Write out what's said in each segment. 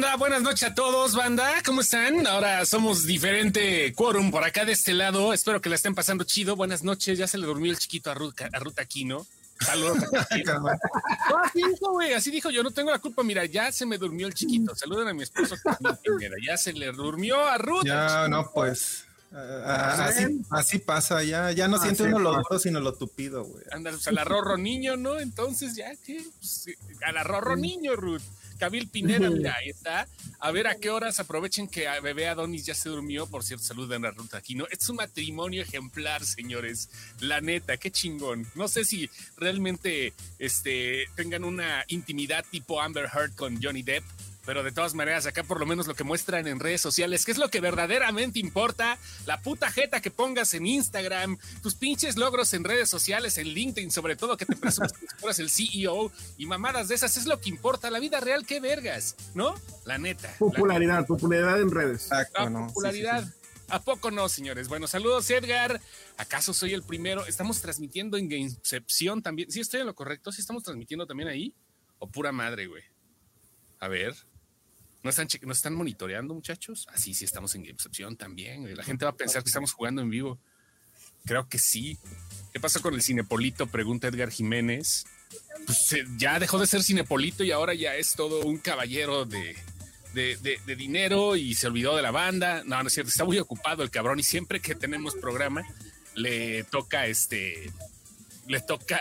onda? Buenas noches a todos, banda. ¿Cómo están? Ahora somos diferente quórum por acá de este lado. Espero que la estén pasando chido. Buenas noches. Ya se le durmió el chiquito a Ruta, a Ruta Aquino. Saludos. güey. Así dijo yo, no tengo la culpa. Mira, ya se me durmió el chiquito. Saluden a mi esposo. Ya se le durmió a Ruth. Ya, no, pues. Ah, así, así, pasa, ya, ya no siente uno lo duro, sino lo tupido, güey. Anda, pues al arrorro niño, ¿no? Entonces ya, ¿qué? Pues, al arrorro niño, Ruth. Cabil Pineda, mira, ahí está. A ver a qué horas aprovechen que a bebé Adonis ya se durmió. Por cierto, saluden a Ruth aquí, ¿no? Es un matrimonio ejemplar, señores. La neta, qué chingón. No sé si realmente este, tengan una intimidad tipo Amber Heard con Johnny Depp pero de todas maneras, acá por lo menos lo que muestran en redes sociales, que es lo que verdaderamente importa, la puta jeta que pongas en Instagram, tus pinches logros en redes sociales, en LinkedIn, sobre todo que te presumes que fueras el CEO y mamadas de esas, es lo que importa. La vida real, qué vergas, ¿no? La neta. Popularidad, popularidad en redes. Exacto, ah, popularidad. ¿A poco no, señores? Bueno, saludos, Edgar. ¿Acaso soy el primero? Estamos transmitiendo en Gamecepción también. ¿Sí estoy en lo correcto? ¿Sí estamos transmitiendo también ahí? ¿O pura madre, güey? A ver. ¿No están, ¿No están monitoreando, muchachos? Así, ah, sí, estamos en Gamecepción también. La gente va a pensar que estamos jugando en vivo. Creo que sí. ¿Qué pasó con el Cinepolito? Pregunta Edgar Jiménez. Pues eh, ya dejó de ser Cinepolito y ahora ya es todo un caballero de, de, dinero y se olvidó de la banda. No, no es cierto, está muy ocupado el cabrón y siempre que tenemos programa le toca este, le toca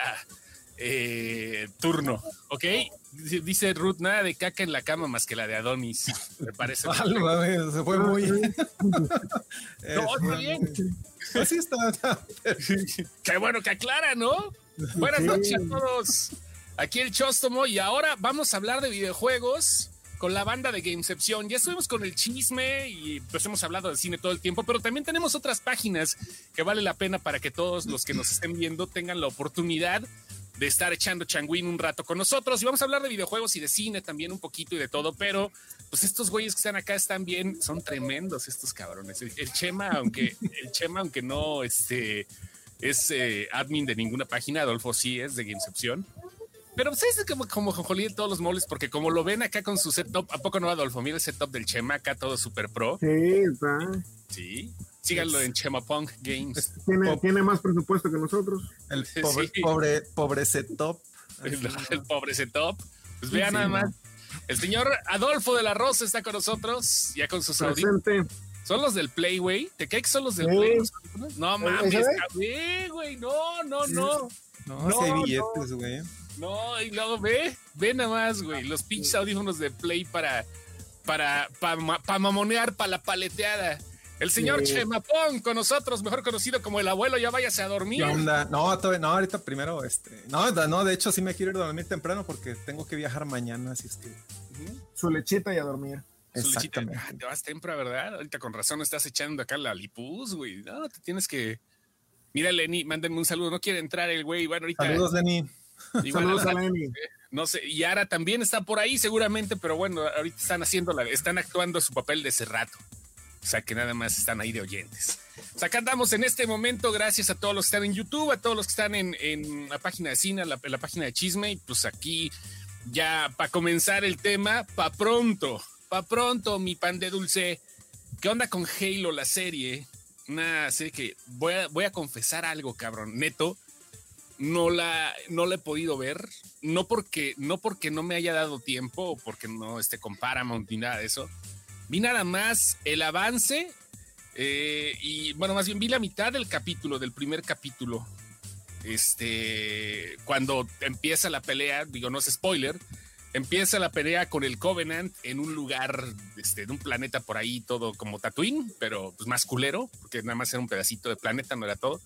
eh, turno, ¿ok? Dice Ruth, nada de caca en la cama más que la de Adonis. Me parece. se fue muy. no, está bien. Así está. Qué bueno que aclara, ¿no? Buenas noches a todos. Aquí el Chóstomo y ahora vamos a hablar de videojuegos con la banda de Gamecepción. Ya estuvimos con el chisme y pues hemos hablado de cine todo el tiempo, pero también tenemos otras páginas que vale la pena para que todos los que nos estén viendo tengan la oportunidad de estar echando changuín un rato con nosotros y vamos a hablar de videojuegos y de cine también un poquito y de todo, pero pues estos güeyes que están acá están bien, son tremendos estos cabrones. El, Chema, aunque el Chema, aunque no este, es eh, admin de ninguna página, Adolfo sí es de Gamecepción. Pero pues es como, como Jojolí de todos los moles, porque como lo ven acá con su setup, ¿a poco no, Adolfo? Mira el setup del Chema acá, todo super pro. Sí. Sí. Síganlo en Chemapunk Games. Tiene, más presupuesto que nosotros. El pobre, pobre, pobre setup. El, pobre setup. Pues vean nada más. El señor Adolfo de la Rosa está con nosotros, ya con sus audífonos. Son los del Play, güey. ¿Te cae que son los del Play? No mames, güey. No, no, no. No, no hay billetes, güey. No, y luego ve, ve nada más, güey. Los pinches audífonos de Play para, para, para, para mamonear, para la paleteada. El señor Chemapón con nosotros, mejor conocido como el abuelo, ya váyase a dormir. ¿Qué onda? No, no, ahorita primero, este, no, no, de hecho sí me quiero ir a dormir temprano porque tengo que viajar mañana, así es que. Su lechita y a dormir. Exactamente. te vas temprano, ¿verdad? Ahorita con razón estás echando acá la lipus, güey. No, te tienes que. Mira, Lenny, mándenme un saludo. No quiere entrar el güey. Bueno, ahorita. Saludos, Lenny. Saludos a Lenny. No sé, y Ara también está por ahí seguramente, pero bueno, ahorita están haciendo la, están actuando su papel de ese rato. O sea que nada más están ahí de oyentes. O sea, acá andamos en este momento, gracias a todos los que están en YouTube, a todos los que están en, la página de cine, la, la página de chisme, y pues aquí ya para comenzar el tema, pa pronto, pa pronto, mi pan de dulce. ¿Qué onda con Halo, la serie? Una serie que voy a, voy a confesar algo, cabrón. Neto, no la, no la he podido ver. No porque, no porque no me haya dado tiempo o porque no esté con Paramount ni nada de eso Vi nada más el avance eh, y bueno, más bien vi la mitad del capítulo, del primer capítulo. Este, cuando empieza la pelea, digo, no es spoiler, empieza la pelea con el Covenant en un lugar, este, de un planeta por ahí, todo como Tatooine, pero pues más culero, porque nada más era un pedacito de planeta, no era todo.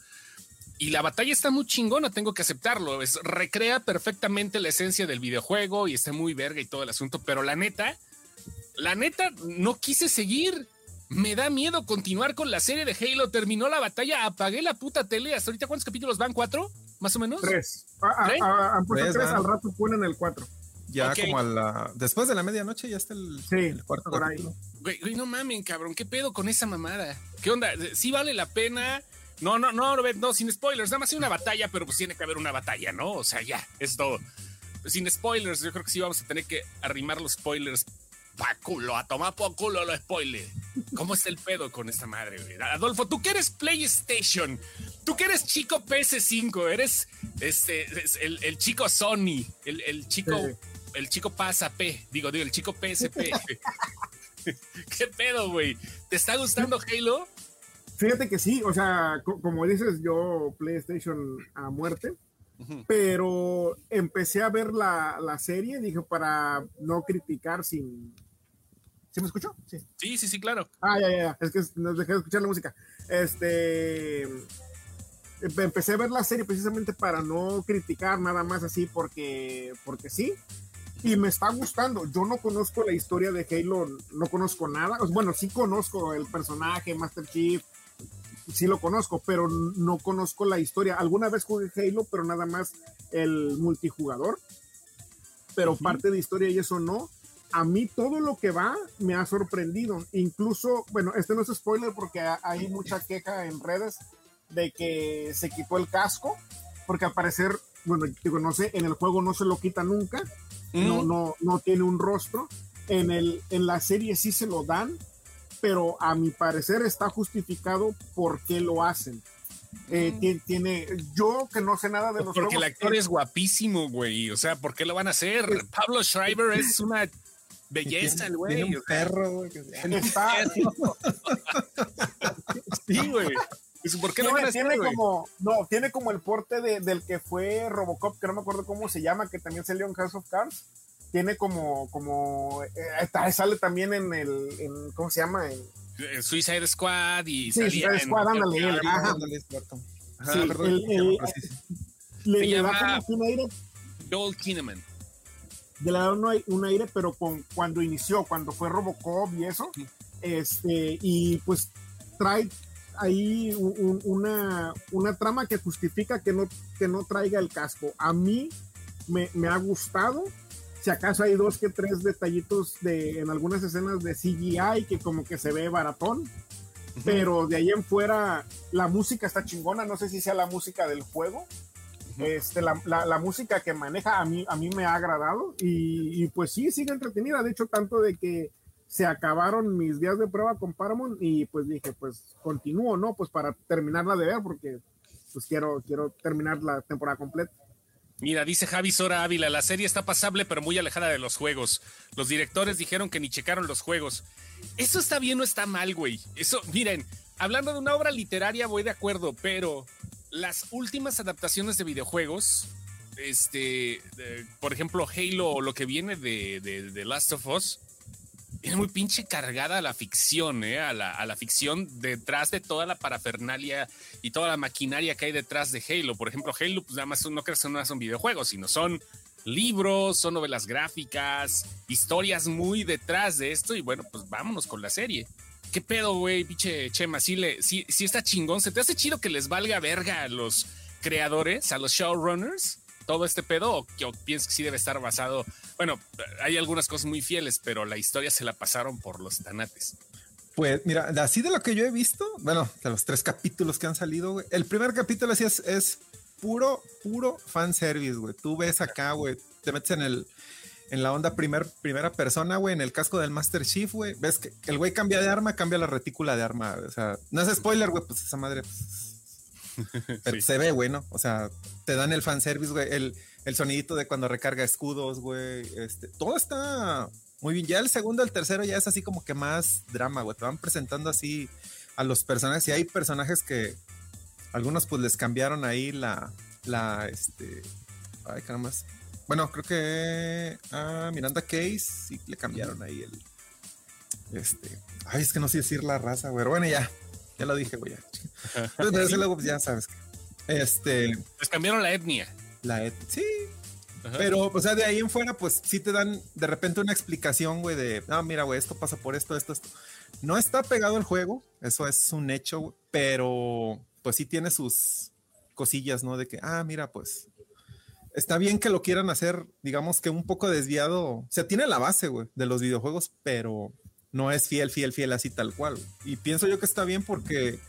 Y la batalla está muy chingona, tengo que aceptarlo. Es, recrea perfectamente la esencia del videojuego y está muy verga y todo el asunto, pero la neta, la neta, no quise seguir. Me da miedo continuar con la serie de Halo. Terminó la batalla, apagué la puta tele. ¿Hasta ahorita cuántos capítulos van? ¿Cuatro? ¿Más o menos? Tres. Han puesto tres, al rato ponen el cuatro. Ya como a la. Después de la medianoche ya está el, sí, cuarto por ahí. Güey, no mamen, cabrón. ¿Qué pedo con esa mamada? ¿Qué onda? ¿Sí vale la pena? No, no, no, no, sin spoilers. Nada más hay una batalla, pero pues tiene que haber una batalla, ¿no? O sea, ya, es todo. Sin spoilers, yo creo que sí vamos a tener que arrimar los spoilers pa' culo, a tomar por culo lo spoiler. ¿Cómo está el pedo con esta madre, güey? Adolfo, tú que eres PlayStation, tú que eres chico PS5, eres este, el, chico Sony, el, chico, el chico P, digo, digo, el chico PSP. ¿Qué pedo, güey? ¿Te está gustando Halo? Fíjate que sí, o sea, como dices, yo PlayStation a muerte, pero empecé a ver la, la, serie, dije, para no criticar sin... ¿Sí me escuchó? Sí. sí, sí, sí, claro. Ah, ya, ya, es que nos dejé de escuchar la música. Este... Empecé a ver la serie precisamente para no criticar nada más así porque, porque sí y me está gustando. Yo no conozco la historia de Halo, no conozco nada. Bueno, sí conozco el personaje Master Chief, sí lo conozco, pero no conozco la historia. Alguna vez jugué Halo, pero nada más el multijugador. Pero parte de historia y eso no. A mí todo lo que va me ha sorprendido. Incluso, bueno, este no es spoiler porque hay mucha queja en redes de que se quitó el casco, porque al parecer, bueno, digo, no sé, en el juego no se lo quita nunca, no, no, no tiene un rostro. En, el, en la serie sí se lo dan, pero a mi parecer está justificado por qué lo hacen. Eh, mm. tiene, yo que no sé nada de los Porque el actor es guapísimo, güey. O sea, ¿por qué lo van a hacer? Pablo Schreiber es una belleza, el güey. Tiene un perro, güey. Está... sí, güey. ¿Por qué van a hacer, como, No, tiene como el porte de, del que fue Robocop, que no me acuerdo cómo se llama, que también salió en House of Cards tiene como, como, eh, sale también en el, en, ¿cómo se llama? En, Suicide Squad y sí, Suicide Squad, ándale, ajá. Sí, el, le, le da como un aire. Joel Kinnaman. Le da un, un aire, pero con, cuando inició, cuando fue Robocop y eso, este, y pues trae ahí una, una trama que justifica que no, que no traiga el casco. A mí me, me ha gustado si acaso hay dos que tres detallitos de, en algunas escenas de CGI que como que se ve baratón. Pero de ahí en fuera, la música está chingona. No sé si sea la música del juego. Este, la, la, música que maneja a mí, a mí me ha agradado. Y, pues sí, sigue entretenida. De hecho, tanto de que se acabaron mis días de prueba con Paramount y pues dije, pues continúo, ¿no? Pues para terminarla de ver porque pues quiero, quiero terminar la temporada completa. Mira, dice Javi Sora Ávila, la serie está pasable pero muy alejada de los juegos. Los directores dijeron que ni checaron los juegos. Eso está bien o está mal, güey. Eso, miren, hablando de una obra literaria voy de acuerdo, pero las últimas adaptaciones de videojuegos, este, por ejemplo, Halo o lo que viene de, de, de Last of Us, es muy pinche cargada a la ficción, ¿eh? a, la, a la ficción detrás de toda la parafernalia y toda la maquinaria que hay detrás de Halo. Por ejemplo, Halo, pues nada más no crees que no son videojuegos, sino son libros, son novelas gráficas, historias muy detrás de esto. Y bueno, pues vámonos con la serie. ¿Qué pedo, güey, pinche Chema? Sí, le, sí, sí está chingón. ¿Se te hace chido que les valga verga a los creadores, a los showrunners? todo este pedo o que piensas que sí debe estar basado? Bueno, hay algunas cosas muy fieles, pero la historia se la pasaron por los tanates. Pues mira, así de lo que yo he visto, bueno, de los tres capítulos que han salido, güey, el primer capítulo así es, es puro, puro fanservice, güey. Tú ves acá, güey, te metes en el, en la onda primer, primera persona, güey, en el casco del Master Chief, güey. Ves que el güey cambia de arma, cambia la retícula de arma. O sea, no es spoiler, güey, pues esa madre pues, pero se ve, güey, ¿no? O sea, te dan el fanservice, güey, el, el sonidito de cuando recarga escudos, güey. Este, todo está muy bien. Ya el segundo, el tercero ya es así como que más drama, güey. Te van presentando así a los personajes. Y hay personajes que algunos pues les cambiaron ahí la, la, este, ay, caramba. Bueno, creo que a Miranda Case sí le cambiaron ahí el, este, ay, es que no sé decir la raza, güey. Bueno, ya, ya lo dije, güey. Pues, luego, pues, ya sabes que. Este. Pues cambiaron la etnia. La etnia. Sí. Pero, o sea, de ahí en fuera, pues sí te dan de repente una explicación, güey, de, ah, mira, güey, esto pasa por esto, esto, esto. No está pegado el juego, eso es un hecho, pero pues sí tiene sus cosillas, ¿no? De que, ah, mira, pues está bien que lo quieran hacer, digamos que un poco desviado. O sea, tiene la base, güey, de los videojuegos, pero no es fiel, fiel, fiel así tal cual. Y pienso yo que está bien porque,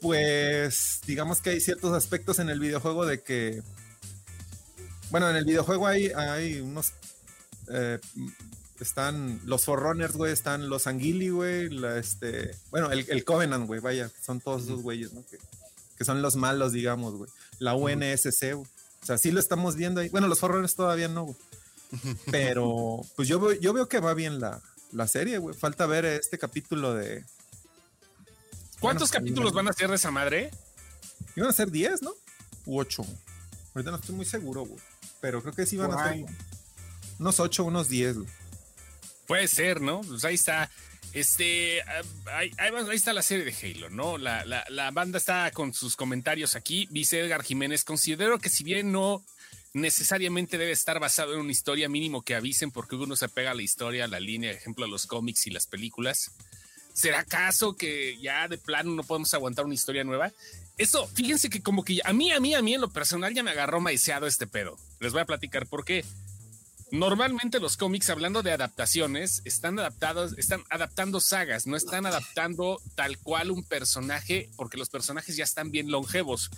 pues, digamos que hay ciertos aspectos en el videojuego de que, bueno, en el videojuego hay, hay unos, eh, están los Forerunners, güey, están los Anguili, güey, este, bueno, el, el Covenant, güey, vaya, son todos esos güeyes, ¿no? Que, que, son los malos, digamos, güey. La UNSC, güey. O sea, sí lo estamos viendo ahí. Bueno, los Forerunners todavía no, güey. Pero, pues yo, veo, yo veo que va bien la, la serie, güey. Falta ver este capítulo de. ¿Cuántos bueno, capítulos van a ser de esa madre? Iban a ser 10, ¿no? U 8. Ahorita no estoy muy seguro, güey. Pero creo que sí van a ser unos 8, unos 10, güey. Puede ser, ¿no? Pues ahí está. Este, ahí, ahí, está la serie de Halo, ¿no? La, la, banda está con sus comentarios aquí. Dice Edgar Jiménez, considero que si bien no necesariamente debe estar basado en una historia mínimo que avisen porque uno se pega a la historia, a la línea, ejemplo, a los cómics y las películas. ¿Será acaso que ya de plano no podemos aguantar una historia nueva? Eso, fíjense que como que a mí, a mí, a mí en lo personal ya me agarró maiceado este pedo. Les voy a platicar por qué. Normalmente los cómics, hablando de adaptaciones, están adaptados, están adaptando sagas, no están adaptando tal cual un personaje, porque los personajes ya están bien longevos.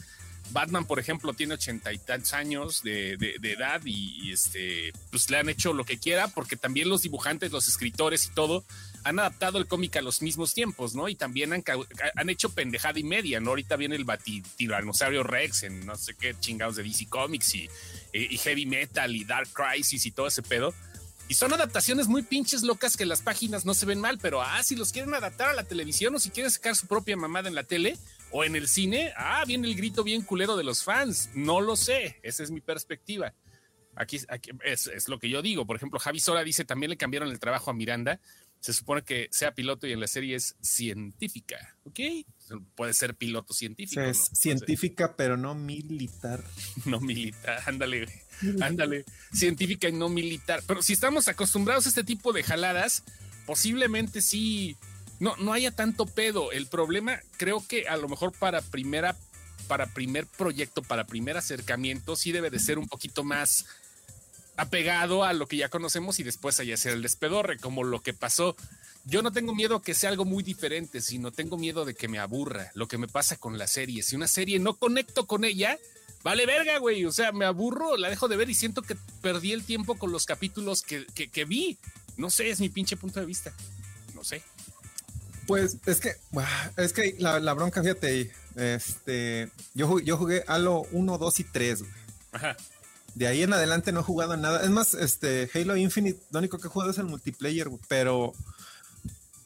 Batman, por ejemplo, tiene ochenta y tantos años de, de, edad y, y, este, pues le han hecho lo que quiera, porque también los dibujantes, los escritores y todo han adaptado el cómic a los mismos tiempos, ¿no? Y también han, han hecho pendejada y media, ¿no? Ahorita viene el Tiranosaurio Rex en no sé qué chingados de DC Comics y, y Heavy Metal y Dark Crisis y todo ese pedo. Y son adaptaciones muy pinches locas que las páginas no se ven mal, pero ah, si los quieren adaptar a la televisión o si quieren sacar su propia mamada en la tele, o en el cine, ah, viene el grito bien culero de los fans. No lo sé, esa es mi perspectiva. Aquí, aquí es, es, lo que yo digo. Por ejemplo, Javi Sora dice también le cambiaron el trabajo a Miranda. Se supone que sea piloto y en la serie es científica, ¿ok? Puede ser piloto científico. O sea, es ¿no? científica, no pero no militar. No militar, ándale, ándale. científica y no militar. Pero si estamos acostumbrados a este tipo de jaladas, posiblemente sí no, no haya tanto pedo. El problema, creo que a lo mejor para primera, para primer proyecto, para primer acercamiento, sí debe de ser un poquito más apegado a lo que ya conocemos y después allá hacer el despedorre, como lo que pasó. Yo no tengo miedo que sea algo muy diferente, sino tengo miedo de que me aburra. Lo que me pasa con la serie. Si una serie no conecto con ella, vale verga, güey. O sea, me aburro, la dejo de ver y siento que perdí el tiempo con los capítulos que, que, que vi. No sé, es mi pinche punto de vista. No sé. Pues es que, es que la, la bronca, fíjate, este, yo, yo jugué Halo 1, 2 y 3, güey. Ajá. De ahí en adelante no he jugado nada. Es más, este, Halo Infinite, lo único que he jugado es el multiplayer, güey, pero,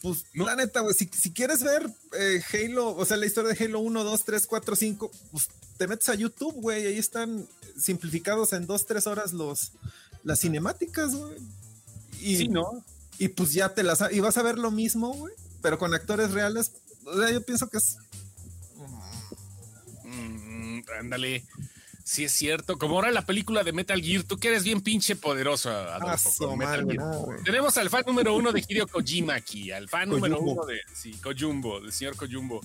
pues, no. la neta, güey, si, si, quieres ver eh, Halo, o sea, la historia de Halo 1, 2, 3, 4, 5, pues te metes a YouTube, güey, ahí están simplificados en 2, 3 horas los, las cinemáticas, güey. Y, sí, ¿no? Y pues ya te las, y vas a ver lo mismo, güey pero con actores reales, o sea, yo pienso que es. Mm, ándale. Sí, es cierto. Como ahora la película de Metal Gear, tú que eres bien pinche poderoso, Adolfo, ah, con Metal Gear. Tenemos al fan número uno de Hideo Kojima aquí, al fan Kojumbo. número uno de sí, Kojumbo, del señor Kojumbo.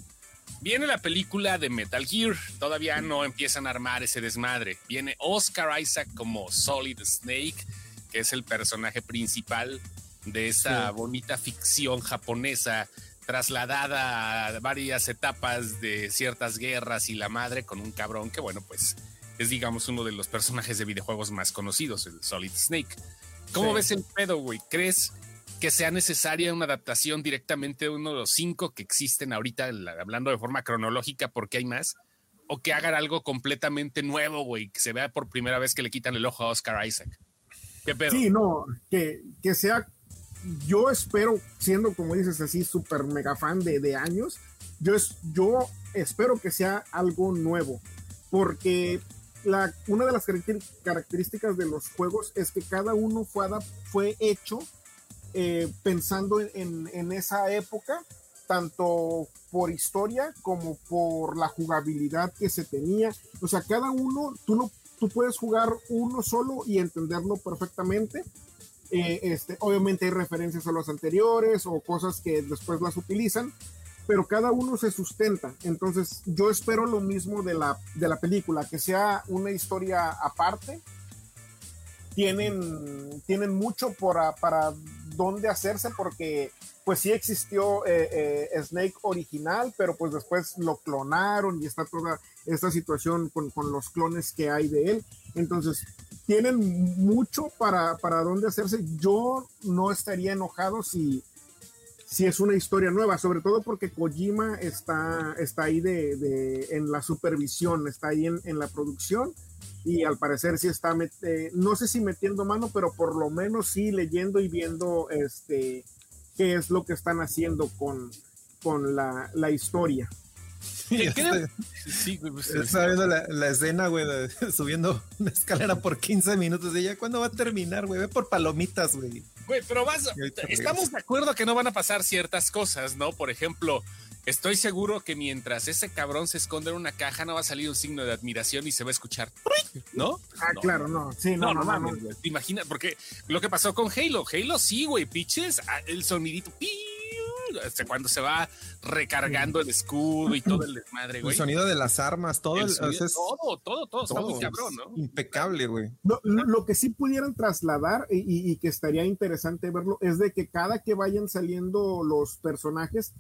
Viene la película de Metal Gear, todavía no empiezan a armar ese desmadre. Viene Oscar Isaac como Solid Snake, que es el personaje principal de esta sí. bonita ficción japonesa trasladada a varias etapas de ciertas guerras y la madre con un cabrón que bueno pues es digamos uno de los personajes de videojuegos más conocidos, el Solid Snake. ¿Cómo sí. ves el pedo, güey? ¿Crees que sea necesaria una adaptación directamente de uno de los cinco que existen ahorita, hablando de forma cronológica, porque hay más? ¿O que hagan algo completamente nuevo, güey? Que se vea por primera vez que le quitan el ojo a Oscar Isaac. ¿Qué pedo? Sí, no, que, que sea yo espero, siendo como dices así, súper mega fan de, de años, yo, es, yo espero que sea algo nuevo, porque la, una de las características de los juegos es que cada uno fue, fue hecho eh, pensando en, en, esa época, tanto por historia como por la jugabilidad que se tenía. O sea, cada uno, tú, lo, tú puedes jugar uno solo y entenderlo perfectamente eh, este, obviamente hay referencias a los anteriores o cosas que después las utilizan, pero cada uno se sustenta. Entonces yo espero lo mismo de la, de la película, que sea una historia aparte. Tienen, tienen mucho por para dónde hacerse porque pues sí existió eh, eh, Snake original, pero pues después lo clonaron y está toda esta situación con, con los clones que hay de él. Entonces, tienen mucho para, para dónde hacerse. Yo no estaría enojado si, si es una historia nueva, sobre todo porque Kojima está, está ahí de, de en la supervisión, está ahí en, en la producción y al parecer sí está, eh, no sé si metiendo mano, pero por lo menos sí leyendo y viendo este, qué es lo que están haciendo con, con la, la historia. Sí, este, sí, pues, Estaba viendo la, la escena, güey, subiendo una escalera por 15 minutos. Y ya, ¿cuándo va a terminar, güey? Ve por palomitas, güey. Güey, pero vas, estamos de acuerdo que no van a pasar ciertas cosas, ¿no? Por ejemplo, estoy seguro que mientras ese cabrón se esconde en una caja no va a salir un signo de admiración y se va a escuchar, ¿no? Ah, claro, no. Sí, no, no, no. no, no. ¿Te imaginas? Porque lo que pasó con Halo, Halo sí, güey, pitches, ah, el sonidito, ¡pi! Este, cuando se va recargando el escudo y todo el desmadre, güey. El sonido de las armas, todo. El sonido, todo, todo, todo, está muy cabrón, ¿no? Impecable, güey. Lo, lo, que sí pudieran trasladar y, y, que estaría interesante verlo es de que cada que vayan saliendo los personajes,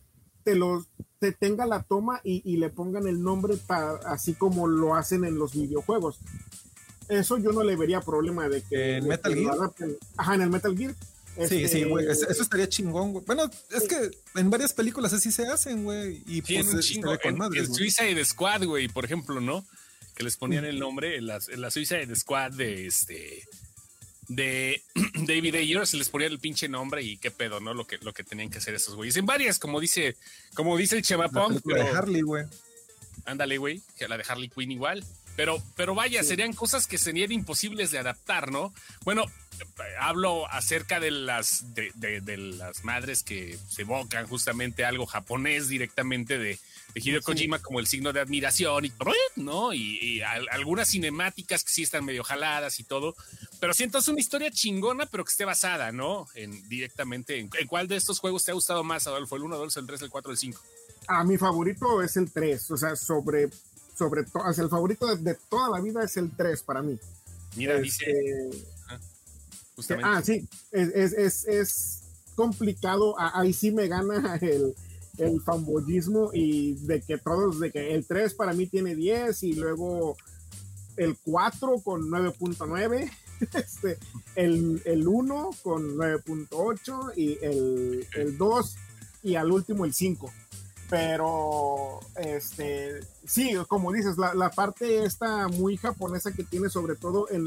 te los te tenga la toma y, y le pongan el nombre para, así como lo hacen en los videojuegos. Eso yo no le vería problema de que... ¿En Metal Gear? Ajá, en el Metal Gear Sí, sí, güey. Eso, estaría chingón, güey. Bueno, es que en varias películas así se hacen, güey. Y sí, pues, chingo. Con madres, en, Suicide Squad, güey, por ejemplo, ¿no? Que les ponían el nombre en la, en la Suicide Squad de este. De David Ayer se les ponía el pinche nombre y qué pedo, ¿no? Lo que, lo que tenían que hacer esos güeyes. En varias, como dice, como dice el Chemapong. La de Harley, güey. Ándale, güey. La de Harley Quinn igual. Pero, pero vaya, sí. serían cosas que serían imposibles de adaptar, ¿no? Bueno, hablo acerca de las, de, de, de, las madres que se evocan justamente algo japonés directamente de, de Hideo Kojima como el signo de admiración y ¿no? Y, y a, algunas cinemáticas que sí están medio jaladas y todo. Pero siento es una historia chingona, pero que esté basada, ¿no? En directamente. ¿En, en cuál de estos juegos te ha gustado más, Adolfo? ¿El 1, 2, el 3, el 4, el 5? A mi favorito es el 3. O sea, sobre, sobre todo, el favorito de, de, toda la vida es el 3 para mí. Mira, este, dice. Justamente. Ah, sí, es, es, es, es complicado. Ahí sí me gana el, el fanboyismo y de que todos, de que el 3 para mí tiene 10 y luego el 4 con 9.9, este, el, el 1 con 9.8 y el, el 2 y al último el 5. Pero, este, sí, como dices, la, la parte esta muy japonesa que tiene sobre todo en,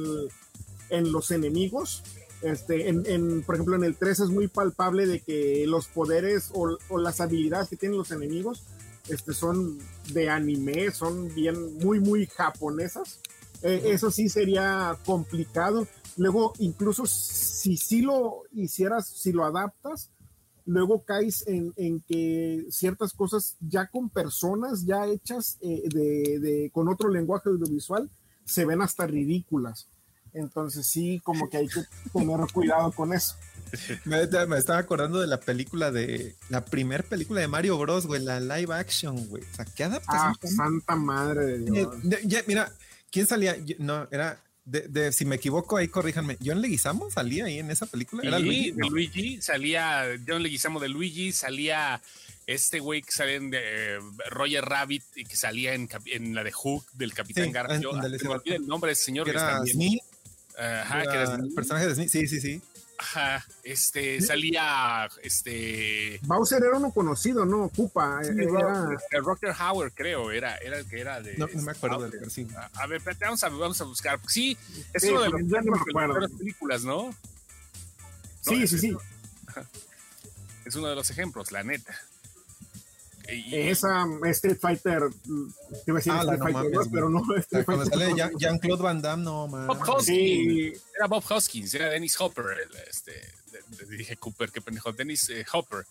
en los enemigos, este, en, en, por ejemplo, en el 3 es muy palpable de que los poderes o, o, las habilidades que tienen los enemigos este, son de anime, son bien, muy, muy japonesas. Eh, eso sí sería complicado. Luego, incluso si sí si lo hicieras, si lo adaptas, luego caes en, en, que ciertas cosas ya con personas ya hechas eh, de, de, con otro lenguaje audiovisual se ven hasta ridículas. Entonces sí, como que hay que tener cuidado con eso. Me, me, estaba acordando de la película de la primera película de Mario Bros, güey, la live action, güey. O sea, qué adaptación. Ah, santa madre de Dios. Ya, ya, mira, ¿quién salía? No, era de, de, si me equivoco ahí corríjanme. John Leguizamo salía ahí en esa película. ¿Era Luigi? De Luigi, salía John Leguizamo de Luigi, salía este güey que salía en de, eh, Roger Rabbit y que salía en, en, la de Hook del Capitán sí, Garfio. Ah, me olvidé el nombre de ese señor. Era Smith. Ajá, que era el personaje de Smith. Sí, sí, sí. Ajá, este, salía, este... Bowser era uno conocido, ¿no? Ocupa. Sí, era... Este, Rocker Howard, creo, era, era el que era de... No, no me acuerdo del sí. A, a ver, espérate, vamos a, vamos a buscar. Sí, es sí, uno de los, no de las películas, ¿no? Sí, sí, sí. Es uno de los ejemplos, la neta. Y, Esa Street Fighter, iba a decir ah, Street no Fighter, mames, pero no Street Cuando Fighter. sale Jean-Claude Van Damme, no, man. Bob Hoskins. Sí. Era Bob Hoskins, era Dennis Hopper, este, dije Cooper, qué pendejo, Dennis eh, Hopper,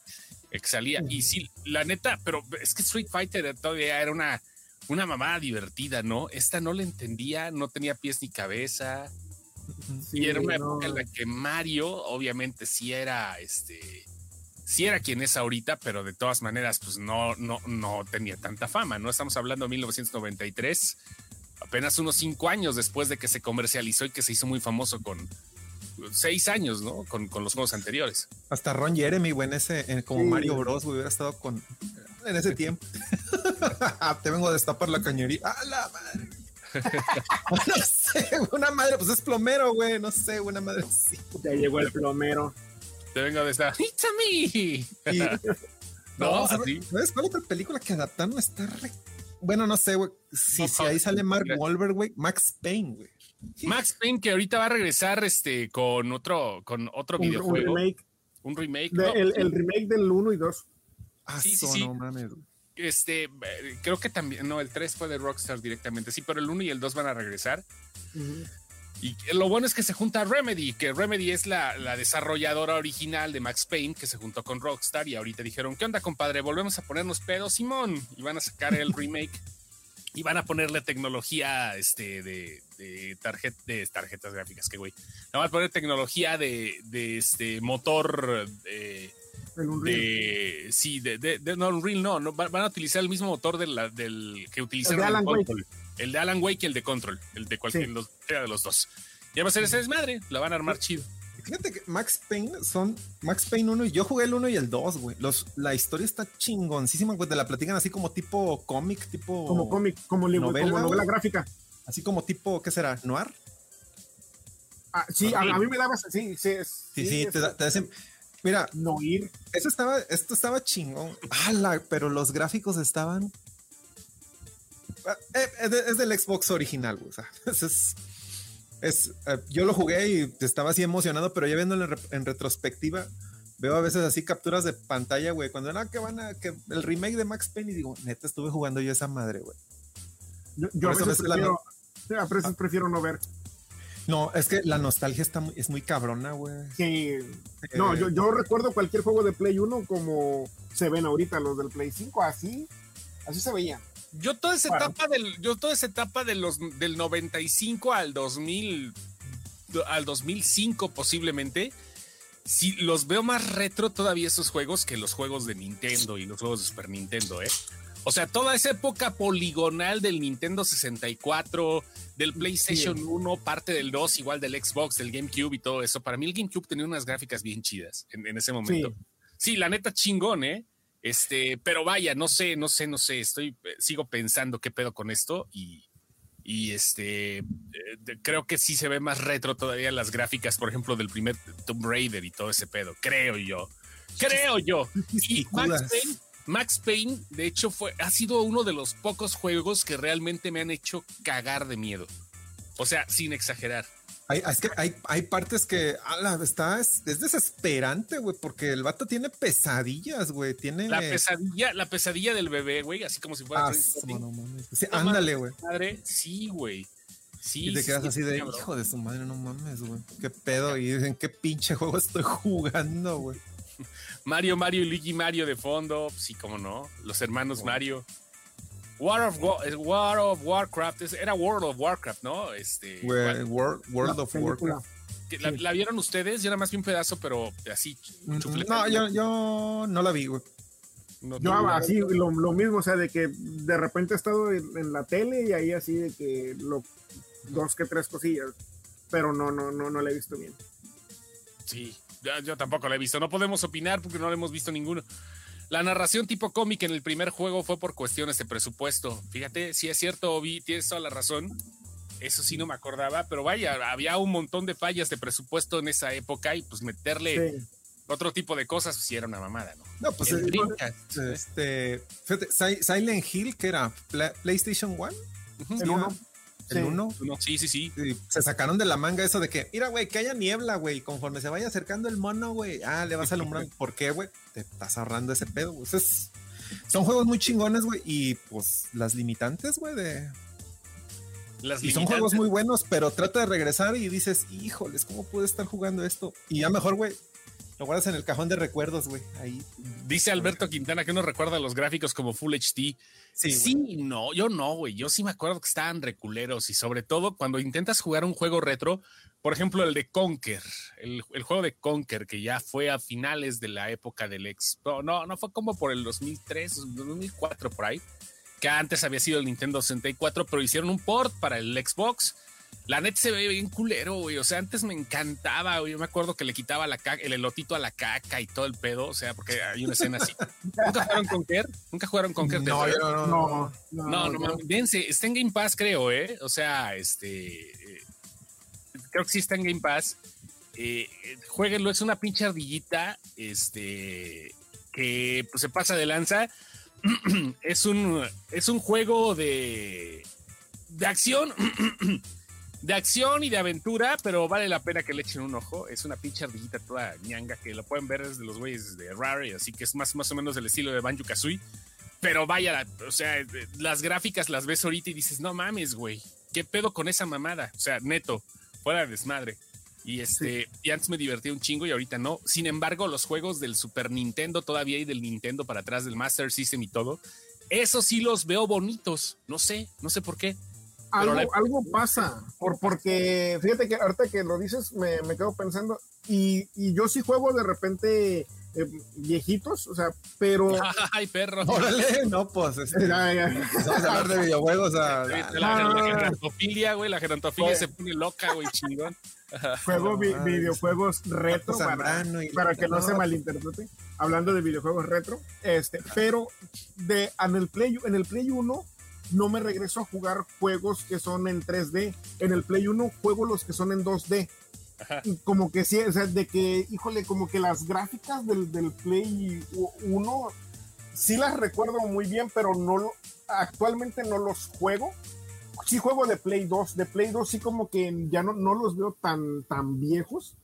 que salía. Y sí, la neta, pero es que Street Fighter todavía era una, una mamada divertida, ¿no? Esta no la entendía, no tenía pies ni cabeza. Sí, y era una no. época en la que Mario, obviamente, sí era este sí era quien es ahorita, pero de todas maneras, pues no, no, no tenía tanta fama, ¿no? Estamos hablando de 1993, apenas unos cinco años después de que se comercializó y que se hizo muy famoso con seis años, ¿no? Con, con los juegos anteriores. Hasta Ron Jeremy, güey, en ese, en, como sí. Mario Bros, güey, hubiera estado con en ese tiempo. Te vengo a destapar la cañería. ¡A la madre! no sé, una madre, pues es plomero, güey. No sé, una madre sí. Ya llegó el plomero. Te vengo de esta. It's a me. no, ¿sabes cuál otra película que adaptaron está re... Bueno, no sé, güey. Si, si ahí sale Mark Wahlberg, güey. Max Payne, güey. Max Payne que ahorita va a regresar este con otro con otro videojuego. Un remake. Un remake. el, remake del 1 y 2. Ah, sí, sí, sí. No mames. Este, creo que también, no, el 3 fue de Rockstar directamente, sí, pero el 1 y el 2 van a regresar. Y lo bueno es que se junta Remedy, que Remedy es la, la, desarrolladora original de Max Payne, que se juntó con Rockstar y ahorita dijeron, ¿qué onda, compadre? Volvemos a ponernos pedos, Simón, y van a sacar el remake y van a ponerle tecnología este, de, de, de tarjetas gráficas, que güey. van a poner tecnología de, de este motor... Eh, de, sí, de, de, no, Unreal no, no, van a utilizar el mismo motor de la, del que utilizaron el de Alan Wake. El de Alan Wake y el de Control, el de cualquiera de los dos. Ya va a ser ese desmadre, la van a armar chido. Fíjate que Max Payne son Max Payne 1 y yo jugué el 1 y el 2, güey. Los, la historia está chingoncísima, güey. Te la platican así como tipo cómic, tipo. Como cómic, como libro, novela, como novela gráfica. Así como tipo, ¿qué será? ¿Noir? Ah, sí, a, mí me daba. Sí, sí, sí, sí, te, te, hacen. Mira, no ir. Eso estaba, esto estaba chingón. ¡Hala! Pero los gráficos estaban. Ah, eh, es, del Xbox original, güey. O sea, es, es, eh, yo lo jugué y estaba así emocionado, pero ya viendo en, retrospectiva, veo a veces así capturas de pantalla, güey. Cuando era que van a que el remake de Max Payne y digo, neta, estuve jugando yo esa madre, güey. Yo, a veces, prefiero, a veces ah. prefiero no ver. No, es que la nostalgia está muy, es muy cabrona, güey. Sí. No, yo, yo recuerdo cualquier juego de Play 1 como se ven ahorita los del Play 5, así, así se veía. Yo toda esa etapa del, yo toda esa etapa de los del 95 al 2000 al 2005 posiblemente, si los veo más retro todavía esos juegos que los juegos de Nintendo y los juegos de Super Nintendo, ¿eh? O sea, toda esa época poligonal del Nintendo 64, del PlayStation 1, parte del 2, igual del Xbox, del GameCube y todo eso. Para mí el GameCube tenía unas gráficas bien chidas en, ese momento. Sí. la neta chingón, ¿eh? Este, pero vaya, no sé, no sé, no sé, estoy, eh, sigo pensando qué pedo con esto y, y este, eh, creo que sí se ve más retro todavía las gráficas, por ejemplo, del primer Tomb Raider y todo ese pedo, creo yo, creo yo. Y Max Payne, Max Payne, de hecho, fue, ha sido uno de los pocos juegos que realmente me han hecho cagar de miedo. O sea, sin exagerar. Hay, es que hay, hay partes que ala, está, es, desesperante, güey, porque el vato tiene pesadillas, güey. Tiene. La pesadilla, la pesadilla del bebé, güey, así como si fuera. Ah, no, no, sí, ándale, güey. Madre, sí, güey. Sí, y te quedas así de hijo de su madre, no mames, güey. Qué pedo. Y dicen, qué pinche juego estoy jugando, güey. Mario, Mario y Luigi Mario de fondo, sí, como no, los hermanos Mario. War of, War of Warcraft, era World of Warcraft, ¿no? Este, World, of Warcraft. La, vieron ustedes? Yo nada más vi un pedazo, pero así. No, yo, yo no la vi, güey. yo así, lo, mismo, o sea, de que de repente he estado en, la tele y ahí así de que lo, dos que tres cosillas, pero no, no, no, no la he visto bien. Sí, yo, tampoco la he visto. No podemos opinar porque no la hemos visto ninguno. La narración tipo cómic en el primer juego fue por cuestiones de presupuesto. Fíjate, si es cierto, Obi, tienes toda la razón. Eso sí no me acordaba, pero vaya, había un montón de fallas de presupuesto en esa época y pues meterle otro tipo de cosas, pues sí era una mamada, ¿no? No, pues el, este, Silent Hill, que era PlayStation One. El uno. Sí, sí, sí, Se sacaron de la manga eso de que, mira, güey, que haya niebla, güey. Conforme se vaya acercando el mono, güey. Ah, le vas a alumbrar. ¿Por qué, güey? Te estás ahorrando ese pedo, güey. son juegos muy chingones, güey. Y pues las limitantes, güey, de. Las y son juegos muy buenos, pero trata de regresar y dices, híjoles, ¿cómo pude estar jugando esto? Y ya mejor, güey, lo guardas en el cajón de recuerdos, güey. Ahí. Dice Alberto Quintana que uno recuerda los gráficos como Full HD. Sí, sí no, yo no, güey. Yo sí me acuerdo que estaban reculeros y sobre todo cuando intentas jugar un juego retro, por ejemplo, el de Conker, el, juego de Conker, que ya fue a finales de la época del ex. No, no, fue como por el 2003, 2004, por ahí, que antes había sido el Nintendo 64, pero hicieron un port para el Xbox la net se ve bien culero, güey. O sea, antes me encantaba, güey. Yo me acuerdo que le quitaba la caca, el elotito a la caca y todo el pedo. O sea, porque hay una escena así. ¿Nunca jugaron con Kerr? ¿Nunca jugaron con Kerr? No, yo no, no. No, No, no, no. Dense, está en Game Pass, creo, ¿eh? O sea, este. eh, creo que sí está en Game Pass. Eh, eh, jueguenlo, es una pinche ardillita. Este. Que pues, se pasa de lanza. es un. Es un juego de. De acción. de acción y de aventura, pero vale la pena que le echen un ojo. Es una pinche ardillita toda ñanga que lo pueden ver desde los güeyes de Rare, así que es más, más o menos del estilo de Banjo Kazooie. Pero vaya, o sea, las gráficas las ves ahorita y dices, no mames, güey, ¿qué pedo con esa mamada? O sea, neto, fuera de desmadre. Y este, y antes me divertía un chingo y ahorita no. Sin embargo, los juegos del Super Nintendo todavía y del Nintendo para atrás, del Master System y todo, esos sí los veo bonitos. No sé, no sé por qué. Algo, algo pasa, por, porque fíjate que ahorita que lo dices me, me quedo pensando, y, y yo sí juego de repente eh, viejitos, o sea, pero... Ay, perro. Órale, no, pues, este, Ya, ya. vamos a hablar de videojuegos. a- La, a- la- no, no, la no. gerontofilia, güey, la gerontofilia Oye. se pone loca, güey, chingón. Juego vi- videojuegos retro para, Zambrano y- para que no, no. se malinterprete, hablando de videojuegos retro, este, pero de, en, el Play, en el Play 1 no me regreso a jugar juegos que son en 3D, en el Play 1 juego los que son en 2D. Ajá. Y Como que sí, o sea, de que, híjole, como que las gráficas del, del Play 1 sí las recuerdo muy bien, pero no actualmente no los juego. Sí juego de Play 2, de Play 2 sí como que ya no, no los veo tan, tan viejos,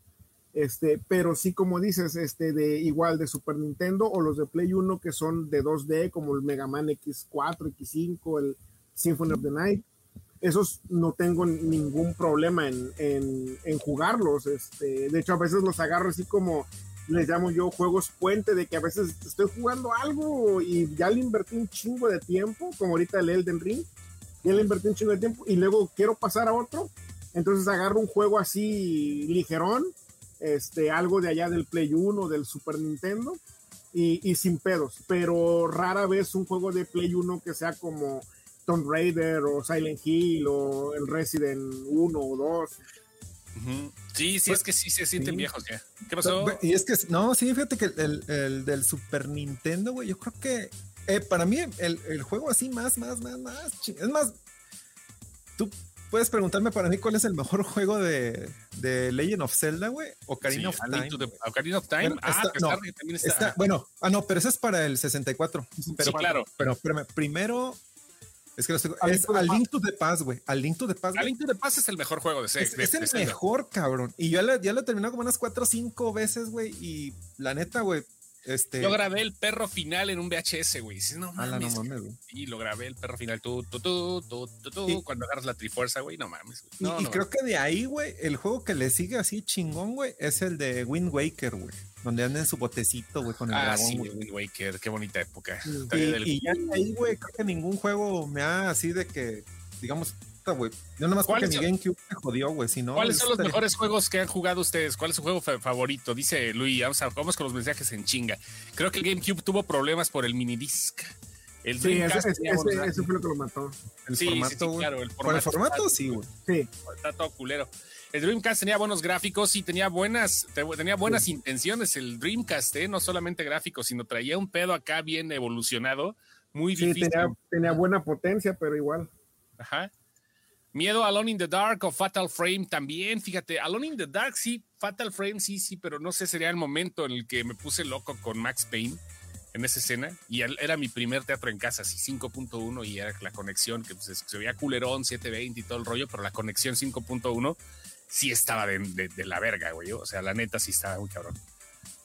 este, pero sí como dices, este, de igual de Super Nintendo o los de Play 1 que son de 2D, como el Mega Man X4, X5, el Symphony of the Night, esos no tengo ningún problema en, en, en jugarlos, este, de hecho a veces los agarro así como les llamo yo juegos puente de que a veces estoy jugando algo y ya le invertí un chingo de tiempo, como ahorita el Elden Ring, ya le invertí un chingo de tiempo y luego quiero pasar a otro, entonces agarro un juego así ligerón, este, algo de allá del Play 1, del Super Nintendo y, y sin pedos, pero rara vez un juego de Play 1 que sea como Tomb Raider o Silent Hill o el Resident 1 o 2. Ujú. Sí, sí, es que sí se sienten Sí. viejos ya. ¿Qué pasó? Y es que, no, sí, fíjate que el, el del Super Nintendo, güey, yo creo que eh, para mí el, el juego así más, más, más, más, es más, tú puedes preguntarme para mí cuál es el mejor juego de, de Legend of Zelda, güey, Ocarina Sí, of Time. Ocarina of Time. Ah, está- que no, está- también está. Está- bueno, ah, no, pero ese es para el 64. Pero, sí, claro. Pero, primero, es que lo estoy- es to the A Past. Link to the Past, güey. A Link to the Past, A güey. Link to the Past es el mejor juego de, Es, Zelda. es el mejor, cabrón. Y yo ya, ya lo he terminado como unas cuatro o cinco veces, güey. Y la neta, güey, este... Yo grabé el perro final en un VHS, güey. No no mames. Y lo grabé el perro final, tú, tú, tú, tú, tú, Y- cuando agarras la trifuerza, güey, no mames. güey. Y, No, y no, creo que de ahí, güey, el juego que le sigue así chingón, güey, es el de Wind Waker, güey. Donde anda en su botecito, güey, con el Ah, dragón, sí, güey. Wind Waker, qué bonita época. Del- y ya de ahí, güey, creo que ningún juego me ha así de que, digamos, puta, güey. Yo nomás porque ¿Cuáles mi son- GameCube me jodió, güey. Si no, ¿Cuáles son los estaría- mejores juegos que han jugado ustedes? ¿Cuál es su juego fa- favorito? Dice Luis, vamos, a, vamos con los mensajes en chinga. Creo que el GameCube tuvo problemas por el minidisc. El Sí, ese, fue lo que lo mató. El Sí, sí, sí, formato, güey. claro, el Por el formato formato, está- sí, güey. Sí, está todo culero. El Dreamcast tenía buenos gráficos y tenía buenas, te- tenía buenas intenciones. El Dreamcast, ¿eh? no solamente gráficos, sino traía un pedo acá bien evolucionado, muy sí difícil. tenía, tenía buena potencia, pero igual. Ajá. Miedo a Alone in the Dark o Fatal Frame también, fíjate, Alone in the Dark sí, Fatal Frame sí, sí, pero no sé, sería el momento en el que me puse loco con Max Payne en esa escena y era mi primer teatro en casa, así 5.1 y era la conexión que pues, se veía culerón 720 y todo el rollo, pero la conexión 5.1 sí estaba de, de- de la verga, güey, o sea, la neta sí estaba muy cabrón.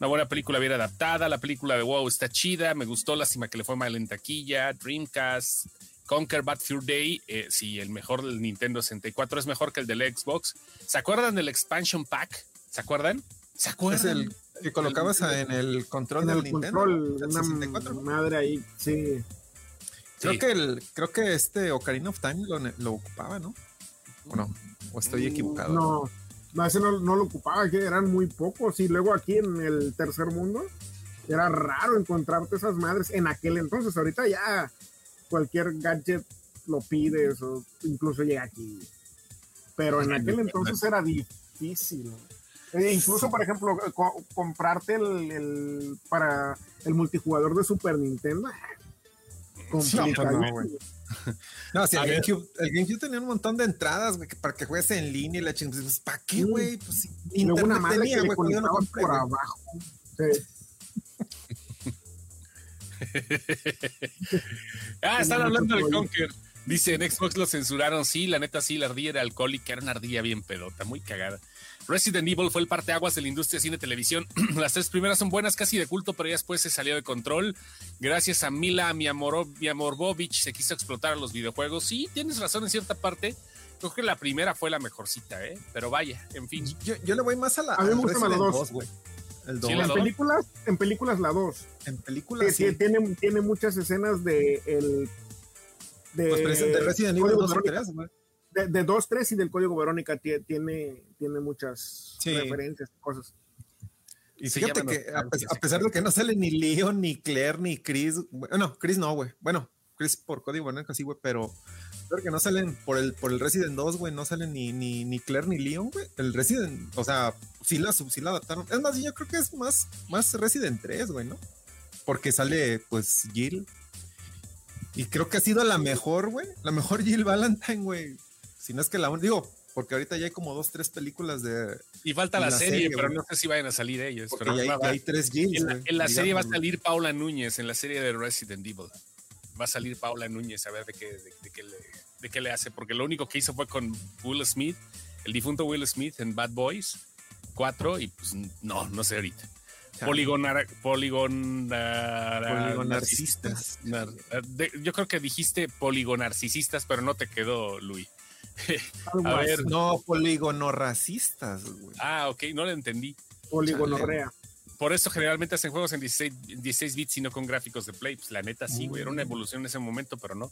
Una buena película bien adaptada, la película de WoW está chida, me gustó, lástima que le fue mal en taquilla, Dreamcast, Conquer Bad Fur Day, eh, sí, el mejor del Nintendo 64 es mejor que el del Xbox. ¿Se acuerdan del Expansion Pack? ¿Se acuerdan? ¿Se Es acuerdan? el que colocabas en el control En del el Nintendo. control, del una 64. madre ahí, sí. Creo Sí. que el, creo que este Ocarina of Time lo ocupaba, ¿no? ¿O no? ¿O estoy Mm, equivocado? No, no, ese no, no lo ocupaba, que eran muy pocos. Y luego aquí en el tercer mundo era raro encontrarte esas madres en aquel entonces. Ahorita ya cualquier gadget lo pides o incluso llega aquí. pero en aquel entonces era difícil. E incluso, por ejemplo, comprarte el, para el multijugador de Super Nintendo. Pues no, no, si el GameCube, el GameCube, tenía un montón de entradas, güey, para que juegues en línea y la chingada. Pues, ¿para qué, güey? Pues si internet tenía, güey, cuando yo lo compré. Por abajo. Sí. ah, están hablando de Conker. Dice, en Xbox lo censuraron. Sí, la neta, sí, la ardilla era alcohólica, era una ardilla bien pedota, muy cagada. Resident Evil fue el parteaguas de la industria cine televisión. Las tres primeras son buenas, casi de culto, pero ya después se salió de control. Gracias a Mila Miamorbovich se quiso explotar a los videojuegos. Sí, tienes razón en cierta parte. Creo que la primera fue la mejorcita, ¿eh? Pero vaya, en fin. Yo, le voy más a la. A mí me gusta la 2, güey. El en, películas, en películas la 2. En películas. sí. tiene, tiene muchas escenas de el de, pues de Resident Evil 2 3, güey de, 2, 3 y del código Verónica tiene, tiene muchas referencias, cosas. Y fíjate que a, pesar de que no sale ni Leon, ni Claire, ni Chris, bueno, Chris no, güey. Bueno, Chris por código Verónica sí, güey, pero que no salen por el, por el Resident 2, güey, no salen ni, ni, ni Claire ni Leon, güey. El Resident, o sea, sí la, sí la adaptaron. Es más, yo creo que es más, más Resident 3, güey, ¿no? Porque sale, pues, Jill. Y creo que ha sido la mejor, güey. La mejor Jill Valentine, güey. Si no es que la digo, porque ahorita ya hay como dos, tres películas de. Y falta la, serie, pero no sé si vayan a salir ellos. pero ya hay, tres En la, serie va a salir Paula Núñez, en la serie de Resident Evil. Va a salir Paula Núñez a ver de qué, de, qué, le, de qué le hace, porque lo único que hizo fue con Will Smith, el difunto Will Smith en Bad Boys 4, y pues no, no sé ahorita. Poligonar, poligonarcistas. yo creo que dijiste poligonarcistas, pero no te quedó, Luis. a ver. No, polígono racistas, Ah, ok, no lo entendí. Poligonorrea. Por eso generalmente hacen juegos en 16, bits y no con gráficos de Play. Pues la neta sí, güey. Era una mm. evolución en ese momento, pero no.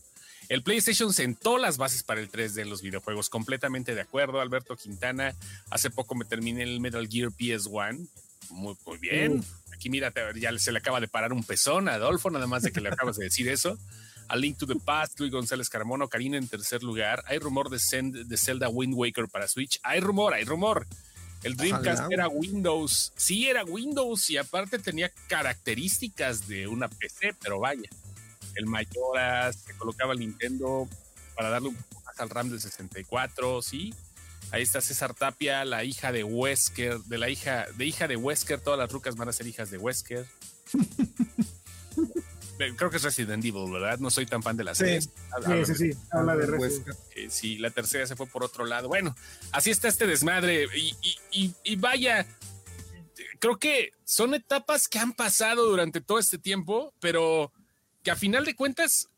El PlayStation sentó las bases para el 3D en los videojuegos. Completamente de acuerdo, Alberto Quintana. Hace poco me terminé el Metal Gear PS1. Muy, muy bien. Aquí mira, ya se le acaba de parar un pezón a Adolfo, nada más de que le acabas de decir eso. A Link to the Past, Luis González Carmono, Karina en tercer lugar. Hay rumor de, de Zelda Wind Waker para Switch. Hay rumor, hay rumor. El Dreamcast era Windows. Sí, era Windows y aparte tenía características de una PC, pero vaya. El Mayoras, se colocaba el Nintendo para darle un poco más al RAM del 64, sí. Ahí está César Tapia, la hija de Wesker, de la hija, de hija de Wesker, todas las rucas van a ser hijas de Wesker. creo que es Resident Evil, ¿verdad? No soy tan fan de la serie. Sí, sí, sí, habla de Resident eh, sí, la tercera se fue por otro lado. Bueno, así está este desmadre. Y, vaya, creo que son etapas que han pasado durante todo este tiempo, pero que a final de cuentas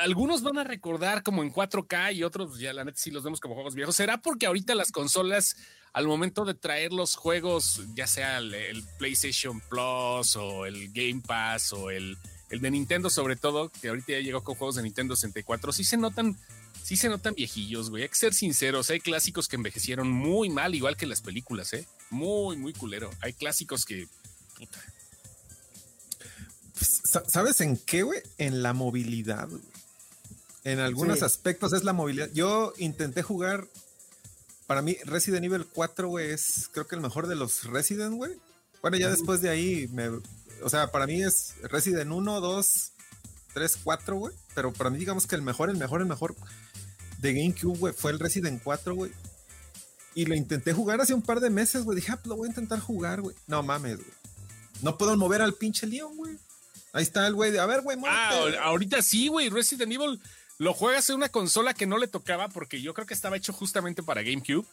algunos van a recordar como en 4K y otros ya la neta sí los vemos como juegos viejos. ¿Será porque ahorita las consolas al momento de traer los juegos, ya sea el PlayStation Plus o el Game Pass o el el de Nintendo sobre todo, que ahorita ya llegó con juegos de Nintendo 64, sí se notan, sí se notan viejillos, güey. Hay que ser sinceros, hay clásicos que envejecieron muy mal, igual que las películas, ¿eh? Muy, muy culero. Hay clásicos que... Puta. Pues, ¿Sabes en qué, güey? En la movilidad, En algunos aspectos es la movilidad. Yo intenté jugar. Para mí, Resident Evil 4, güey, es creo que el mejor de los Resident, güey. Bueno, ya después de ahí me o sea, para mí es Resident 1, 2, 3, 4, güey. Pero para mí, digamos que el mejor, el mejor, el mejor de GameCube, güey, fue el Resident 4, güey. Y lo intenté jugar hace un par de meses, güey. Dije, ah, pues lo voy a intentar jugar, güey. No mames, güey. No puedo mover al pinche Leon, güey. Ahí está el güey a ver, güey, Ah, ahorita sí, güey. Resident Evil lo juegas en una consola que no le tocaba porque yo creo que estaba hecho justamente para GameCube.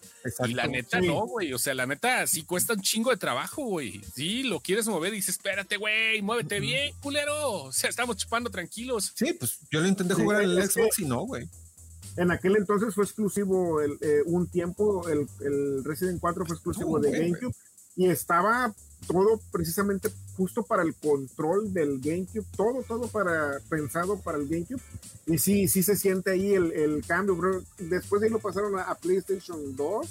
Y la neta no, güey. O sea, la neta sí cuesta un chingo de trabajo, güey. Sí, lo quieres mover y dices, espérate, güey, muévete bien, culero. O sea, estamos chupando tranquilos. Sí, pues yo lo intenté jugar en el Xbox y no, güey. En aquel entonces fue exclusivo el, eh, un tiempo, el, el, Resident 4 fue exclusivo de GameCube y estaba todo precisamente justo para el control del GameCube, todo, todo para pensado para el GameCube. Y sí, sí se siente ahí el, el cambio, bro. Después de ahí lo pasaron a, PlayStation 2.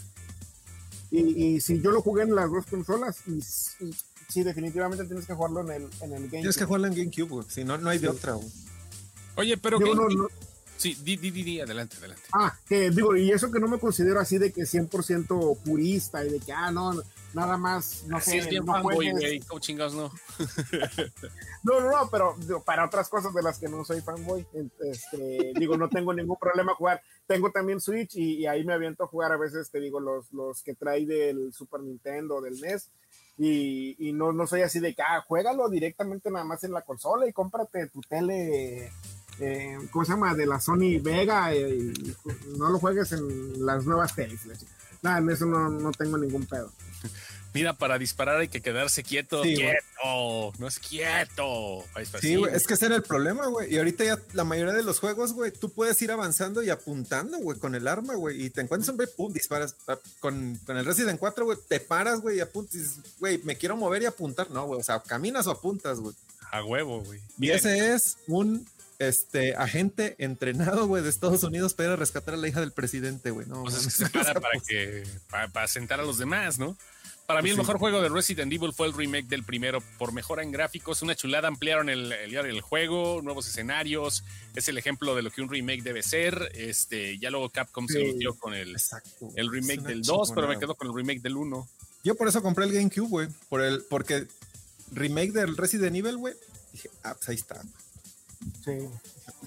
Y, si yo lo jugué en las dos consolas, y, sí, definitivamente tienes que jugarlo en el, en el GameCube. Tienes que jugarlo en GameCube, si no, no hay de otra. Oye, pero Sí, di, di, di, di, adelante, adelante. Ah, que digo, y eso que no me considero así de que 100% purista y de que, ah, no, nada más, no Así sé. es bien no fanboy, güey. ¿Cómo chingados no? No, no, no, pero digo, para otras cosas de las que no soy fanboy, este, digo, no tengo ningún problema jugar. Tengo también Switch y, y ahí me aviento a jugar a veces, te digo, los, los que trae del Super Nintendo, del NES. Y, y no, no soy así de que, ah, juégalo directamente nada más en la consola y cómprate tu tele, eh, ¿cómo se llama? De la Sony Vega eh, y no lo juegues en las nuevas teles. Nada, en eso no, no tengo ningún pedo. Mira, para disparar hay que quedarse quieto. Sí, quieto. No es quieto. Sí, güey, es que ese era el problema, güey. Y ahorita ya la mayoría de los juegos, güey, tú puedes ir avanzando y apuntando, güey, con el arma, güey. Y te encuentras un güey, pum, disparas. Ah, Con, con el Resident 4, güey, te paras, güey, y apuntas. Güey, me quiero mover y apuntar. No, güey, o sea, caminas o apuntas, güey. A huevo, güey. Y ese es un este agente entrenado, güey, de Estados Unidos para ir a rescatar a la hija del presidente, güey. No, pues es que se para para que para, para sentar a los demás, ¿no? Para mí el Sí. mejor juego de Resident Evil fue el remake del primero por mejora en gráficos, una chulada, ampliaron el, el, el juego, nuevos escenarios, es el ejemplo de lo que un remake debe ser. Este, ya luego Capcom se lució con el, Exacto. el remake del 2, pero me quedo con el remake del 1. Yo por eso compré el GameCube, güey. Por el, porque remake del Resident Evil, güey. Dije, ah, pues ahí está. Sí.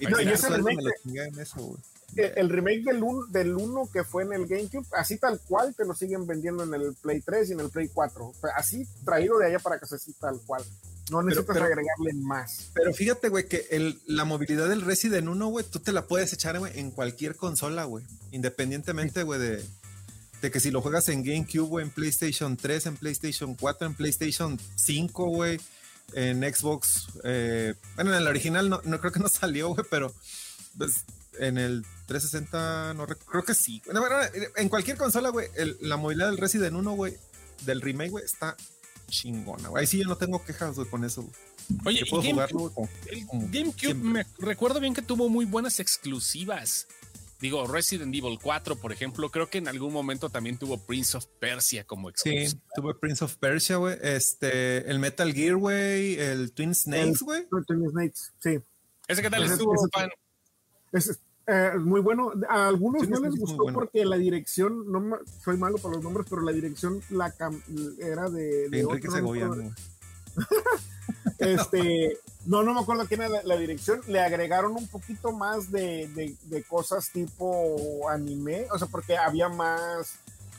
Y, No, y ese remake de- en eso, el remake del 1 del uno que fue en el GameCube, así tal cual te lo siguen vendiendo en el Play 3 y en el Play 4. O sea, Así traído de allá para que sea así tal cual. No necesitas pero- agregarle más. Pero fíjate, güey, que el, la movilidad del Resident 1, güey, tú te la puedes echar, güey, en cualquier consola, güey. Independientemente, güey, de, de que si lo juegas en GameCube, güey, en PlayStation 3, en PlayStation 4, en PlayStation 5, güey, en Xbox. eh, bueno, en el original no, no creo que no salió, güey, pero pues, en el 360, no creo que sí. Bueno, en cualquier consola, güey, el- la movilidad del Resident 1, güey, del remake, güey, está chingona, güey. Ahí sí yo no tengo quejas, güey, con eso, güey. Oye, puedo GameCube- jugarlo, güey, como- El como GameCube, siempre. me recuerdo bien que tuvo muy buenas exclusivas. Digo, Resident Evil 4, por ejemplo, creo que en algún momento también tuvo Prince of Persia como Sí, exclusiva. tuve Prince of Persia, güey. Este, el Metal Gear, güey. El Twin Snakes, güey. Twin Snakes, sí. ¿Ese qué tal Ese- estuvo, ese- fan? Es eh, muy bueno. A algunos Twin no les gustó bueno. porque la dirección, no soy malo para los nombres, pero la dirección la cam- era de, de Enrique otro- Segoviano. este, no, no me acuerdo quién era la, la dirección, le agregaron un poquito más de, de- de cosas tipo anime, o sea, porque había más,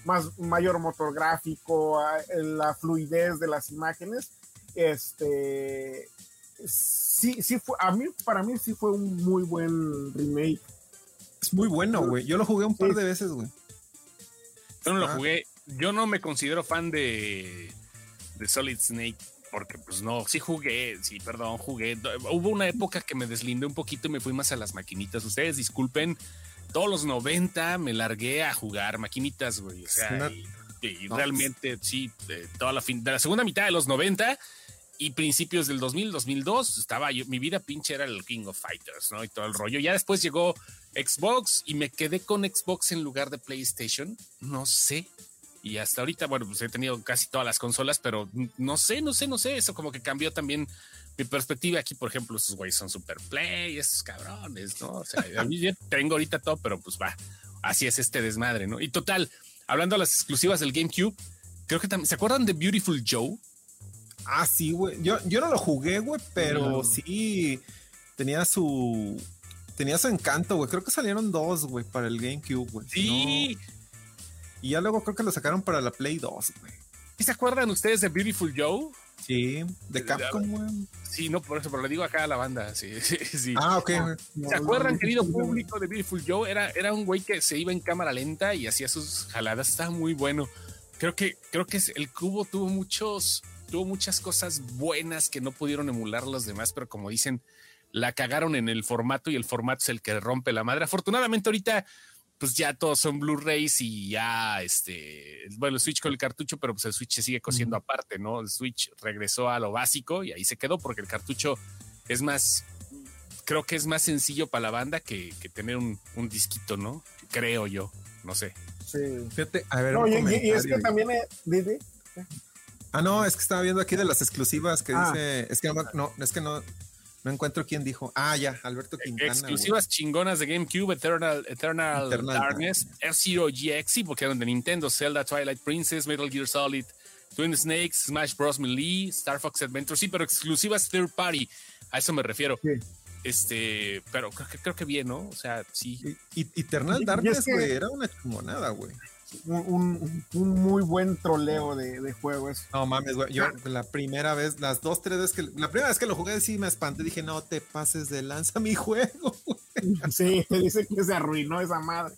más mayor motor gráfico, la fluidez de las imágenes, este, sí, sí fue, a mí, para mí sí fue un muy buen remake. Es muy bueno, güey. Yo lo jugué un par Sí. de veces, güey. Yo no lo Ah. jugué. Yo no me considero fan de, de Solid Snake. Porque, pues no, sí jugué, sí, perdón, jugué. Hubo una época que me deslindé un poquito y me fui más a las maquinitas. Ustedes disculpen, todos los 90 me largué a jugar maquinitas, güey. O sea, y, y No, realmente, sí, de toda la fin, de la segunda mitad de los 90 y principios del 2000, 2002, estaba yo, mi vida pinche era el King of Fighters, ¿no? Y todo el rollo. Ya después llegó Xbox y me quedé con Xbox en lugar de PlayStation. No sé. Y hasta ahorita, bueno, pues he tenido casi todas las consolas, pero no sé, no sé, no sé. Eso como que cambió también mi perspectiva. Aquí, por ejemplo, esos güeyes son super play, esos cabrones, ¿no? O sea, a mí yo tengo ahorita todo, pero pues va. Así es este desmadre, ¿no? Y total, hablando de las exclusivas del GameCube, creo que también, ¿se acuerdan de Beautiful Joe? Ah, sí, güey. Yo, yo no lo jugué, güey, pero No. sí tenía su. Tenía su encanto, güey. Creo que salieron dos, güey, para el GameCube, güey. Sí. No. Y ya luego creo que lo sacaron para la Play 2, güey. ¿Sí ¿Se acuerdan ustedes de Beautiful Joe? Sí, de Capcom, güey. Sí, no, por eso, pero le digo acá a la banda. Sí, sí, sí. Ah, ok. No, ¿Se acuerdan, no, querido no, público de Beautiful Joe? Era, era un güey que se iba en cámara lenta y hacía sus jaladas. Estaba muy bueno. Creo que, creo que el cubo tuvo muchos, tuvo muchas cosas buenas que no pudieron emular los demás, pero como dicen, la cagaron en el formato y el formato es el que rompe la madre. Afortunadamente, ahorita, pues ya todos son Blu-rays y ya este, bueno, el Switch con el cartucho, pero pues el Switch se sigue cosiendo aparte, ¿no? El Switch regresó a lo básico y ahí se quedó porque el cartucho es más, creo que es más sencillo para la banda que, que tener un, un disquito, ¿no? Creo yo, no sé. Sí. Fíjate, a ver, No, un y, y- y es que también, eh, Didi, Ah, no, es que estaba viendo aquí de las exclusivas que Ah. dice. Es que no, no, es que no. No encuentro quién dijo. Ah, ya, Alberto Quintana. Exclusivas chingonas de GameCube, Eternal, Eternal, Darkness, F-Zero GX, porque eran de Nintendo, Zelda, Twilight Princess, Metal Gear Solid, Twin Snakes, Smash Bros. Melee, Star Fox Adventure, sí, pero exclusivas third party. A eso me refiero. Este, pero creo que, creo que bien, ¿no? O sea, sí. Y, Eternal Darkness, güey, era una chingonada, güey un, muy buen troleo de, de juegos. No mames, güey. Yo la primera vez, las dos, tres veces que la primera vez que lo jugué, sí me espanté. Dije, no te pases de lanza mi juego. Sí, te dice que se arruinó esa madre.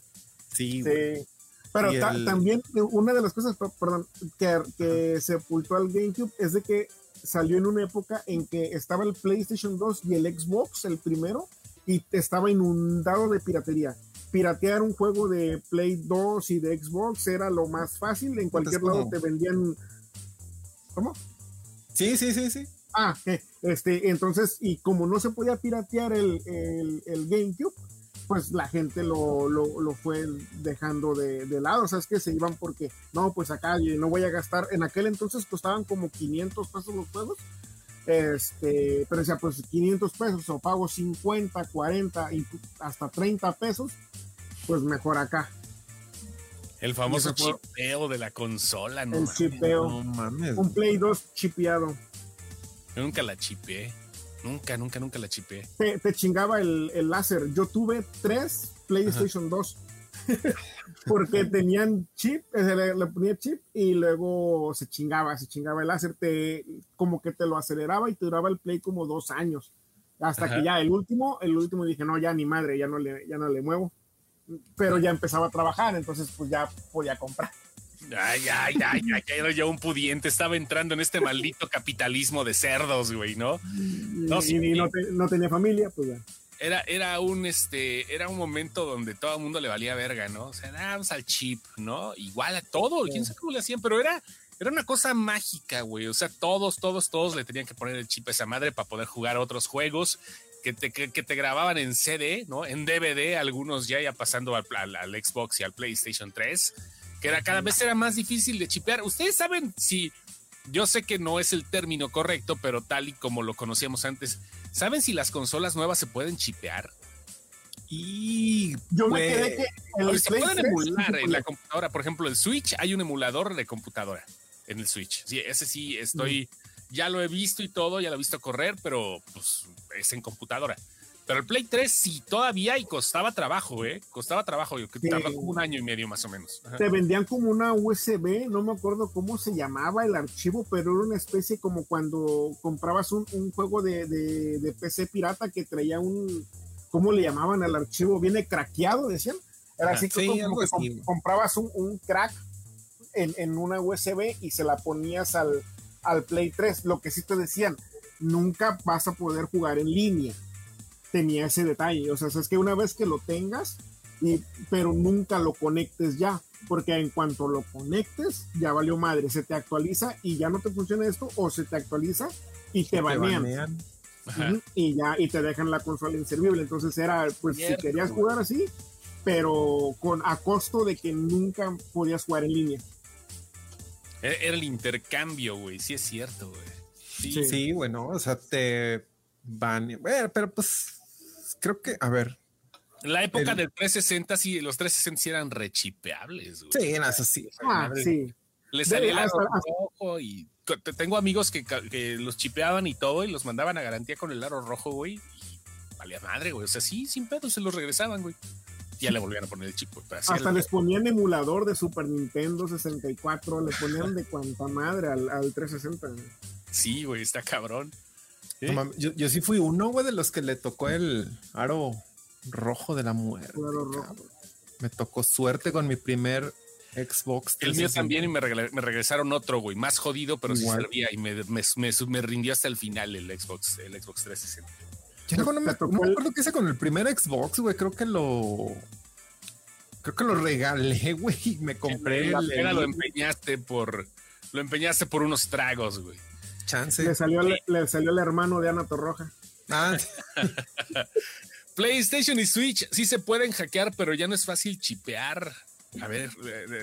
Sí, sí. Pero también una de las cosas, perdón, que, que sepultó al GameCube es de que salió en una época en que estaba el PlayStation 2 y el Xbox, el primero, y estaba inundado de piratería piratear un juego de Play 2 y de Xbox era lo más fácil. En cualquier lado te vendían. ¿Cómo? Sí, sí, sí, sí. Ah, este, entonces, y como no se podía piratear el, el, GameCube, pues la gente lo, lo, fue dejando de, lado. O sea, es que se iban porque, no, pues acá no voy a gastar. En aquel entonces costaban como 500 pesos los juegos. Este, pero decía, pues 500 pesos o pago 50, 40, hasta 30 pesos pues mejor acá. El famoso chipeo de la consola, ¿no? El chipeo. Un Play 2 chipeado. Yo nunca la chipeé. Nunca, nunca, nunca la chipeé. Te, chingaba el, láser. Yo tuve tres PlayStation 2. Porque tenían chip, le, ponía chip y luego se chingaba, se chingaba el láser, te, como que te lo aceleraba y te duraba el play como dos años. Hasta que ya el último, el último dije, no, ya ni madre, ya no le, ya no le muevo pero ya empezaba a trabajar, entonces pues ya podía comprar. Ay, ay, ay, ay, era yo un pudiente, estaba entrando en este maldito capitalismo de cerdos, güey, ¿no? No, y, no, tenía familia, pues ya. Era, era un este, era un momento donde todo el mundo le valía verga, ¿no? O sea, vamos al chip, ¿no? Igual a todo, quién sabe cómo le hacían, pero era, era una cosa mágica, güey. O sea, todos, todos, todos le tenían que poner el chip a esa madre para poder jugar otros juegos que te, que, te grababan en CD, ¿no? En DVD, algunos ya ya pasando al, al, Xbox y al PlayStation 3, que era cada vez era más difícil de chipear. Ustedes saben si, yo sé que no es el término correcto, pero tal y como lo conocíamos antes, ¿saben si las consolas nuevas se pueden chipear? Y yo me quedé que se pueden emular en la computadora. Por ejemplo, el Switch, hay un emulador de computadora en el Switch. Sí, ese sí estoy ya lo he visto y todo, ya lo he visto correr, pero pues es en computadora. Pero el Play 3 sí todavía y costaba trabajo, ¿eh? Costaba trabajo, yo que tardó como un año y medio más o menos. Te vendían como una USB, no me acuerdo cómo se llamaba el archivo, pero era una especie como cuando comprabas un, juego de, de, PC pirata que traía un, ¿cómo le llamaban al archivo? Viene craqueado, decían. Era así como, que comprabas un, un crack en, en, una USB y se la ponías al, al Play 3. Lo que sí te decían, nunca vas a poder jugar en línea. Tenía ese detalle. O sea, es que una vez que lo tengas, y, pero nunca lo conectes ya. Porque en cuanto lo conectes, ya valió madre. Se te actualiza y ya no te funciona esto, o se te actualiza y te, banean. y ya, y te dejan la consola inservible. Entonces era, pues, si querías jugar así, pero con a costo de que nunca podías jugar en línea. Era el intercambio, güey. Sí es cierto, güey. Sí, sí, bueno, o sea, te van. Bueno, pero pues creo que, a ver. En la época del 360, sí, los 360 sí eran rechipeables, güey. Sí, eso sí. Ah, sí. Le salía el aro rojo y tengo amigos que, que, los chipeaban y todo y los mandaban a garantía con el aro rojo, güey. Y valía madre, güey. O sea, sí, sin pedo se los regresaban, güey ya le volvían a poner el chip. Hasta les ponían emulador de Super Nintendo 64, le ponían de cuanta madre al, al 360. Sí, güey, está cabrón. Yo, yo, sí fui uno, güey, de los que le tocó el aro rojo de la muerte. Me tocó suerte con mi primer Xbox. El mío también y me, regresaron otro, güey, más jodido, pero sí servía y me, me, me, rindió hasta el final el Xbox, el Xbox 360. Yo no, me, acuerdo qué hice con el primer Xbox, güey. Creo que lo. Creo que lo regalé, güey. Me compré. el, lo empeñaste por. Lo empeñaste por unos tragos, güey. Chance. Le salió, le, salió el hermano de Ana Torroja. Ah. PlayStation y Switch sí se pueden hackear, pero ya no es fácil chipear. A ver,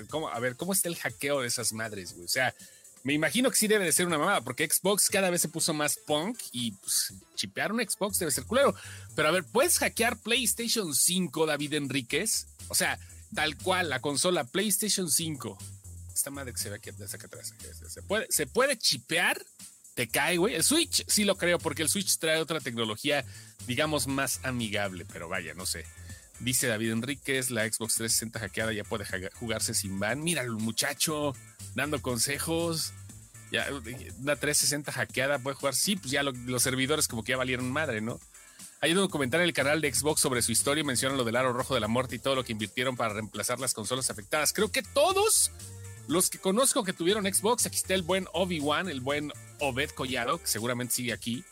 ¿cómo, a ver, ¿cómo está el hackeo de esas madres, güey? O sea, Me imagino que sí debe de ser una mamada, porque Xbox cada vez se puso más punk y pues, chipear un Xbox debe ser culero. Pero a ver, ¿puedes hackear PlayStation 5, David Enríquez? O sea, tal cual, la consola PlayStation 5. Esta madre que se ve aquí desde acá atrás. ¿Se puede, ¿Se puede chipear? ¿Te cae, güey? El Switch sí lo creo, porque el Switch trae otra tecnología, digamos, más amigable, pero vaya, no sé. Dice David Enríquez, la Xbox 360 hackeada ya puede jugarse sin ban. Mira el muchacho dando consejos. Ya, una 360 hackeada puede jugar. Sí, pues ya los servidores como que ya valieron madre, ¿no? Hay un documental en el canal de Xbox sobre su historia y mencionan lo del aro rojo de la muerte y todo lo que invirtieron para reemplazar las consolas afectadas. Creo que todos los que conozco que tuvieron Xbox, aquí está el buen Obi-Wan, el buen Obed Collado, que seguramente sigue aquí.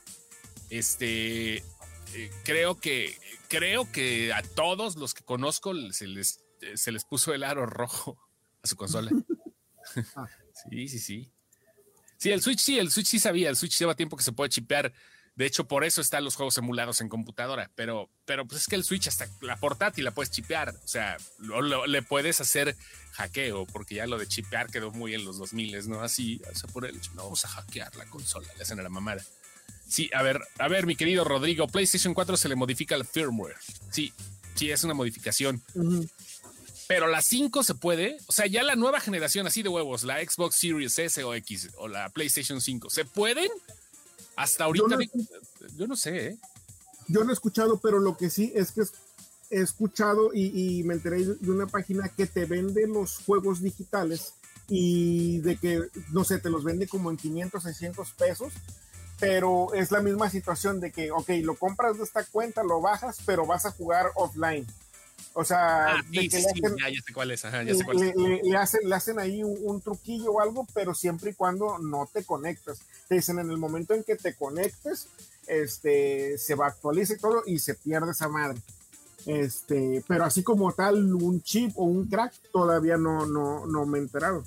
Este, eh, creo que creo que a todos los que conozco se les, se les puso el aro rojo a su consola. Ah. sí, sí, sí. Sí, el Switch sí, el Switch sí sabía, el Switch lleva tiempo que se puede chipear. De hecho, por eso están los juegos emulados en computadora. Pero, pero pues es que el Switch hasta la portátil la puedes chipear. O sea, le puedes hacer hackeo, porque ya lo de chipear quedó muy en los 2000, ¿no? Así, o sea, por el hecho, no vamos a hackear la consola, le hacen a la mamada. Sí, a ver, a ver, mi querido Rodrigo, PlayStation 4 se le modifica el firmware. Sí, sí, es una modificación. Pero la 5 se puede, o sea, ya la nueva generación así de huevos, la Xbox Series S o X o la PlayStation 5, ¿se pueden? Hasta ahorita, yo no, sé, ¿eh? Yo no he escuchado, pero lo que sí es que he escuchado y, y me enteré de una página que te vende los juegos digitales y de que, no sé, te los vende como en 500, 600 pesos pero es la misma situación de que, ok, lo compras de esta cuenta, lo bajas, pero vas a jugar offline. O sea, ah, le hacen, ya, sé cuál es, ya sé cuál es. Le, hacen, le hacen ahí un, truquillo o algo, pero siempre y cuando no te conectas. Te dicen en el momento en que te conectes, este, se va a actualizar todo y se pierde esa madre. Este, pero así como tal, un chip o un crack, todavía no, no, no me he enterado.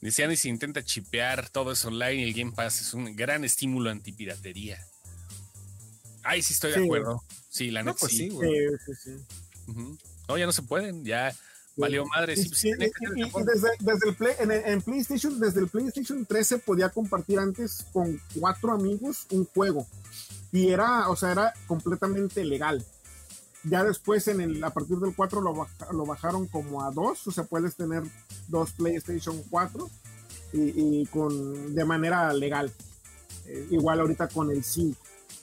Decían, y si intenta chipear todo eso online, el Game Pass es un gran estímulo antipiratería. Ay, sí estoy de acuerdo. Sí, la neta pues sí. Sí, sí, No, ya no se pueden, ya valió madre. Sí, y, desde, el play, en, PlayStation, desde el PlayStation 3 se podía compartir antes con cuatro amigos un juego. Y era, o sea, era completamente legal. Ya después, en el, a partir del 4 lo, lo bajaron como a 2, o sea, puedes tener dos PlayStation 4 y, con, de manera legal. Eh, igual ahorita con el 5.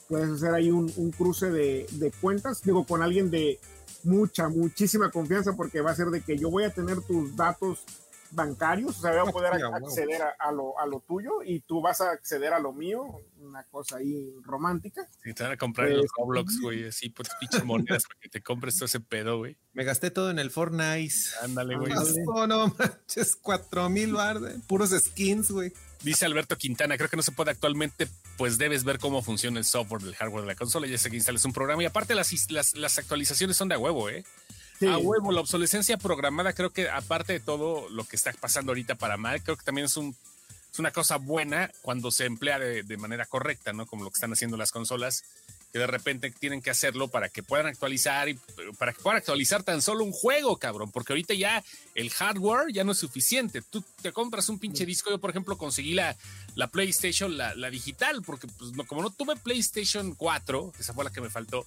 Puedes hacer ahí un, cruce de, de, cuentas, digo, con alguien de mucha, muchísima confianza, porque va a ser de que yo voy a tener tus datos bancarios, o sea, voy a poder acceder a, lo, a lo tuyo y tú vas a acceder a lo mío, una cosa ahí romántica. Sí, te van a comprar los Roblox, güey, así por pinches monedas para que te compres todo ese pedo, güey. Me gasté todo en el Fortnite. Ándale, güey. No, no manches, cuatro mil puros skins, güey. Dice Alberto Quintana, creo que no se puede actualmente, pues debes ver cómo funciona el software del hardware de la consola, ya sé que instales un programa y aparte las, las, las actualizaciones son de huevo, ¿eh? A huevo, la obsolescencia programada, creo que aparte de todo lo que está pasando ahorita para mal, creo que también es un es una cosa buena cuando se emplea de, de, manera correcta, ¿no? Como lo que están haciendo las consolas, que de repente tienen que hacerlo para que puedan actualizar y para que puedan actualizar tan solo un juego, cabrón, porque ahorita ya el hardware ya no es suficiente. Tú te compras un pinche disco, yo por ejemplo conseguí la, la PlayStation, la, la digital, porque pues, no, como no tuve PlayStation 4, esa fue la que me faltó,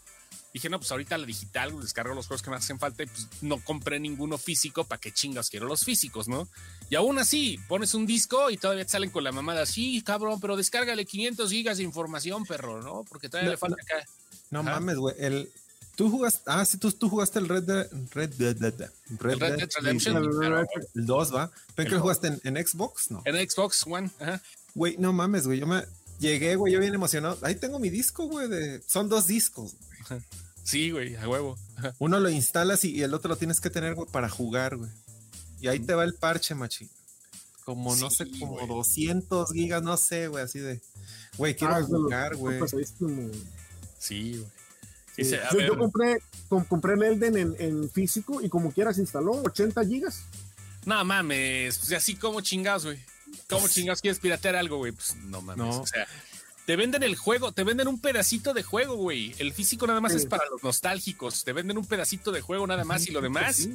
Dije, no, pues ahorita la digital, descargo los juegos que me hacen falta y pues no compré ninguno físico, ¿para qué chingas quiero los físicos, no? Y aún así, pones un disco y todavía te salen con la mamada, sí, cabrón, pero descárgale 500 gigas de información, perro, ¿no? Porque todavía le falta acá. No mames, güey, el... Tú jugaste, ah, sí, tú, tú jugaste el Red Dead, Red Dead, Red, Dead, Redemption. El 2, ¿va? ¿Pero que lo jugaste en, en, Xbox? No. En Xbox One, ajá. Güey, no mames, güey, yo me llegué, güey, yo bien emocionado. Ahí tengo mi disco, güey, de... son dos discos, güey. Sí, güey, a huevo. Uno lo instalas y, el otro lo tienes que tener, güey, para jugar, güey. Y ahí te va el parche, machi. Como, no sé, como 200 gigas, no sé, güey, así de. Güey, quiero ah, jugar, güey. Sí, güey. yo, compré, compré el Elden en, en, físico y como quieras instaló 80 gigas. No mames, pues así como chingados, güey. ¿Cómo chingados quieres piratear algo, güey? Pues no mames. O sea, te venden el juego, te venden un pedacito de juego, güey. El físico nada más es para los nostálgicos. Te venden un pedacito de juego nada más y lo demás.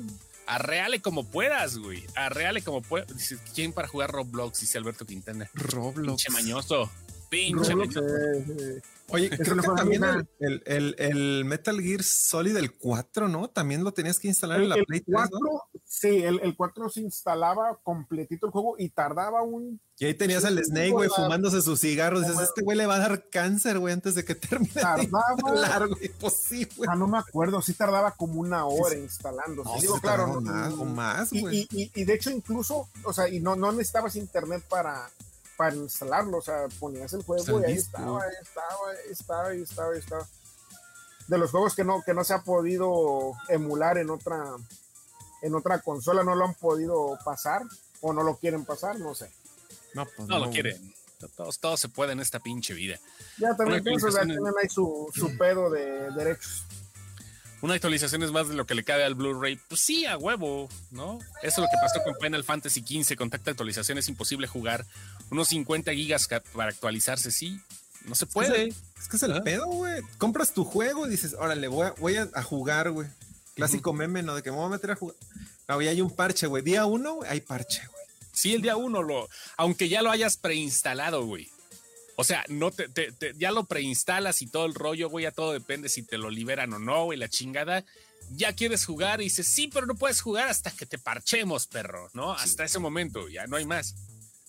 arreale como puedas, güey. Arreale como puedas. Dice, ¿quién para jugar Roblox? Dice Alberto Quintana. Roblox. Pinche mañoso. Pinche Roblox, mañoso. eh, eh, Oye, creo no que también el, el, el, el Metal Gear Solid el 4, ¿no? También lo tenías que instalar en la Play 3, 4, ¿no? sí, el, el 4 se instalaba completito el juego y tardaba un Y ahí tenías al Sí, Snake, güey, fumándose sus cigarros. Dices, este güey le va a dar cáncer, güey, antes de que termine de tardaba. Pues sí, güey. ah, no me acuerdo, sí tardaba como una hora Sí, instalándose. No, Digo, sí, claro, no- más, o más, y, güey. y, y, y de hecho incluso, o sea, y no, no necesitabas internet para, para instalarlo, o sea, ponías el juego Está y ahí listo. estaba, ahí estaba, ahí estaba, ahí estaba, ahí estaba. De los juegos que no, que no se ha podido emular en otra, en otra consola, no lo han podido pasar o no lo quieren pasar, no sé. No, pues No lo quieren. Todos, todo se puede en esta pinche vida. Ya también pienso, o sea, actualización en- tienen ahí su, su pedo de derechos. Una actualización es más de lo que le cabe al Blu-ray. Pues sí, a huevo, ¿no? Eso es lo que pasó con Final Fantasy XV. Con tanta actualización es imposible jugar. Unos 50 gigas para actualizarse, sí. No se puede. Es que es el pedo, güey. Compras tu juego y dices, órale, voy a, voy a, jugar, güey. Clásico meme, ¿no? De que me voy a meter a jugar. No, y hay un parche, güey. Día uno, hay parche, güey. Sí, el día uno, lo, aunque ya lo hayas preinstalado, güey. O sea, no te, te- te- ya lo preinstalas y todo el rollo, güey, ya todo depende si te lo liberan o no, güey, la chingada. Ya quieres jugar y dices, sí, pero no puedes jugar hasta que te parchemos, perro, ¿no? Hasta ese momento, ya no hay más.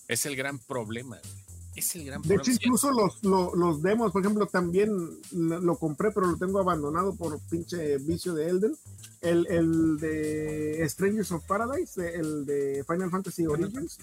Es el gran problema, güey. Es el gran De problema. hecho, Sí, incluso los, los, los demos, por ejemplo, también lo, lo compré, pero lo tengo abandonado por pinche vicio de Elden. El, el de Strangers of Paradise, el de Final Fantasy Origins.